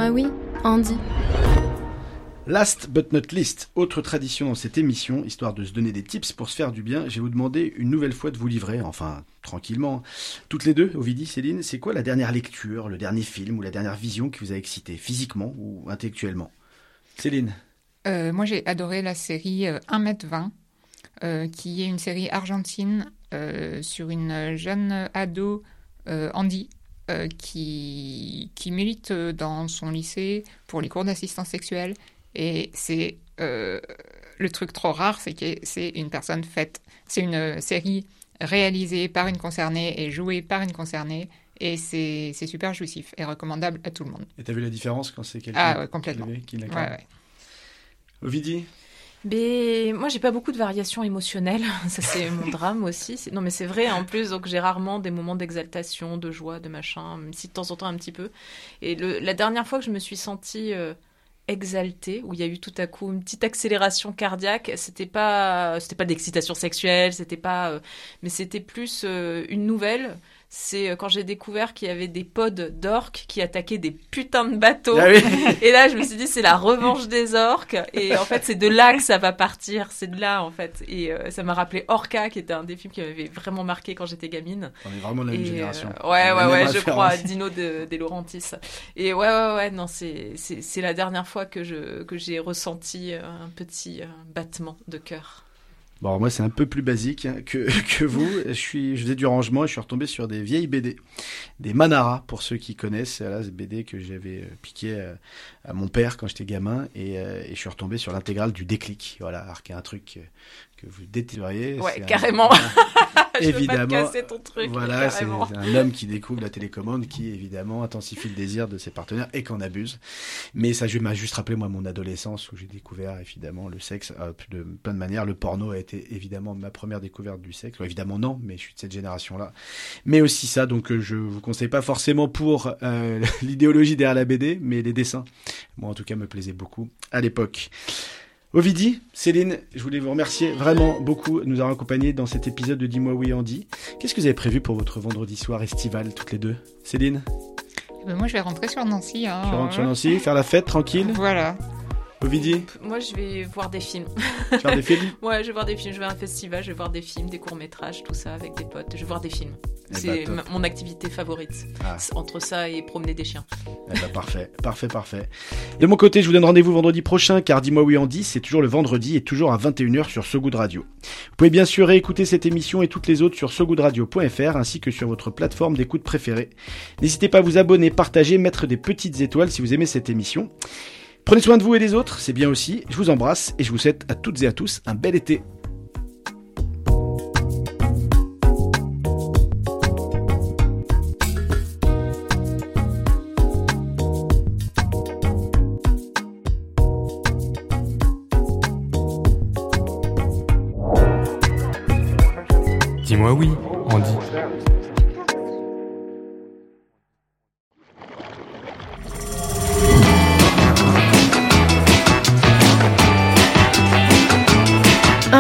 Dis-moi oui, Andy. Last but not least, autre tradition dans cette émission, histoire de se donner des tips pour se faire du bien, je vais vous demander une nouvelle fois de vous livrer, enfin tranquillement, toutes les deux, Ovidie, Céline, c'est quoi la dernière lecture, le dernier film ou la dernière vision qui vous a excité, physiquement ou intellectuellement? Céline. Euh, moi, j'ai adoré la série euh, 1m20, euh, qui est une série argentine euh, sur une jeune ado, euh, Andy, euh, qui, qui milite euh, dans son lycée pour les cours d'assistance sexuelle. Et c'est euh, le truc trop rare, c'est que c'est une personne faite. C'est une série réalisée par une concernée et jouée par une concernée. Et c'est super jouissif et recommandable à tout le monde. Et t'as vu la différence quand c'est quelqu'un Ah ouais, complètement. qui qui Ouais, ouais. Ovidie Mais moi, j'ai pas beaucoup de variations émotionnelles. Ça, c'est mon drame aussi. Non, mais c'est vrai, en plus, donc j'ai rarement des moments d'exaltation, de joie, de machin, même si de temps en temps un petit peu. Et la dernière fois que je me suis sentie euh, exaltée, où il y a eu tout à coup une petite accélération cardiaque, c'était pas, c'était pas d'excitation sexuelle, c'était pas, euh, mais c'était plus euh, une nouvelle. C'est euh, quand j'ai découvert qu'il y avait des pods d'orques qui attaquaient des putains de bateaux. Ah oui. Et là, je me suis dit, c'est la revanche des orques. Et en fait, c'est de là que ça va partir. C'est de là, en fait. Et euh, ça m'a rappelé Orca, qui était un des films qui m'avait vraiment marqué quand j'étais gamine. On est vraiment de la même Et, génération. euh, On a ouais, ouais, ouais, je crois. Dino de, des Laurentis. Et ouais, ouais, ouais, non, c'est, la dernière fois que, je, que j'ai ressenti un petit battement de cœur. Bon, moi, c'est un peu plus basique que, vous. Je, faisais du rangement et je suis retombé sur des vieilles BD. Des Manara, pour ceux qui connaissent. Là, c'est BD que j'avais euh, piqué euh, à mon père quand j'étais gamin. Et, euh, et je suis retombé sur l'intégrale du déclic. Voilà, alors qu'il y a un truc euh, que vous détériez. Ouais, un- carrément. Je veux pas te évidemment. casser ton truc, Voilà, c'est un homme qui découvre la télécommande, qui évidemment intensifie le désir de ses partenaires et qu'en abuse. Mais ça je m'a juste rappelé moi mon adolescence où j'ai découvert évidemment le sexe euh, de plein de manières. Le porno a été évidemment ma première découverte du sexe. Évidemment non, mais je suis de cette génération-là. Mais aussi ça, donc euh, je vous conseille pas forcément pour euh, l'idéologie derrière la BD, mais les dessins. Moi en tout cas me plaisaient beaucoup à l'époque. Ovidie, Céline, je voulais vous remercier vraiment beaucoup de nous avoir accompagnés dans cet épisode de Dis-moi oui Andy. Qu'est-ce que vous avez prévu pour votre vendredi soir estival toutes les deux? Céline? Ben, moi, je vais rentrer sur Nancy. Hein, Tu rentres sur. Nancy, faire la fête tranquille? Voilà. Ovidie Moi, je vais voir des films. Tu vas voir des films Ouais, je vais voir des films. Je vais à un festival, je vais voir des films, des courts-métrages, tout ça, avec des potes. Je vais voir des films. Eh C'est bah, ma- mon activité favorite. Ah. C'est Entre ça et promener des chiens. Eh ben, parfait, parfait, parfait. De mon côté, je vous donne rendez-vous vendredi prochain, car Dis-moi oui Andy, c'est toujours le vendredi et toujours à 21h sur So Good Radio. Vous pouvez bien sûr réécouter cette émission et toutes les autres sur sogoodradio.fr ainsi que sur votre plateforme d'écoute préférée. N'hésitez pas à vous abonner, partager, mettre des petites étoiles si vous aimez cette émission. Prenez soin de vous et des autres, c'est bien aussi. Je vous embrasse et je vous souhaite à toutes et à tous un bel été. Dis-moi oui, Andy.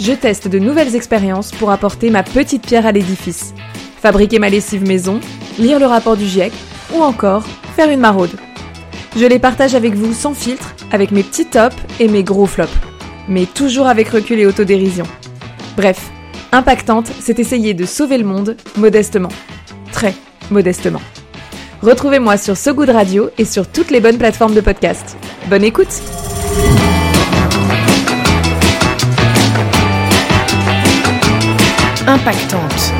je teste de nouvelles expériences pour apporter ma petite pierre à l'édifice. Fabriquer ma lessive maison, lire le rapport du GIEC ou encore faire une maraude. Je les partage avec vous sans filtre, avec mes petits tops et mes gros flops. Mais toujours avec recul et autodérision. Bref, impactante, c'est essayer de sauver le monde modestement. Très modestement. Retrouvez-moi sur So Good Radio et sur toutes les bonnes plateformes de podcast. Bonne écoute! Impactante.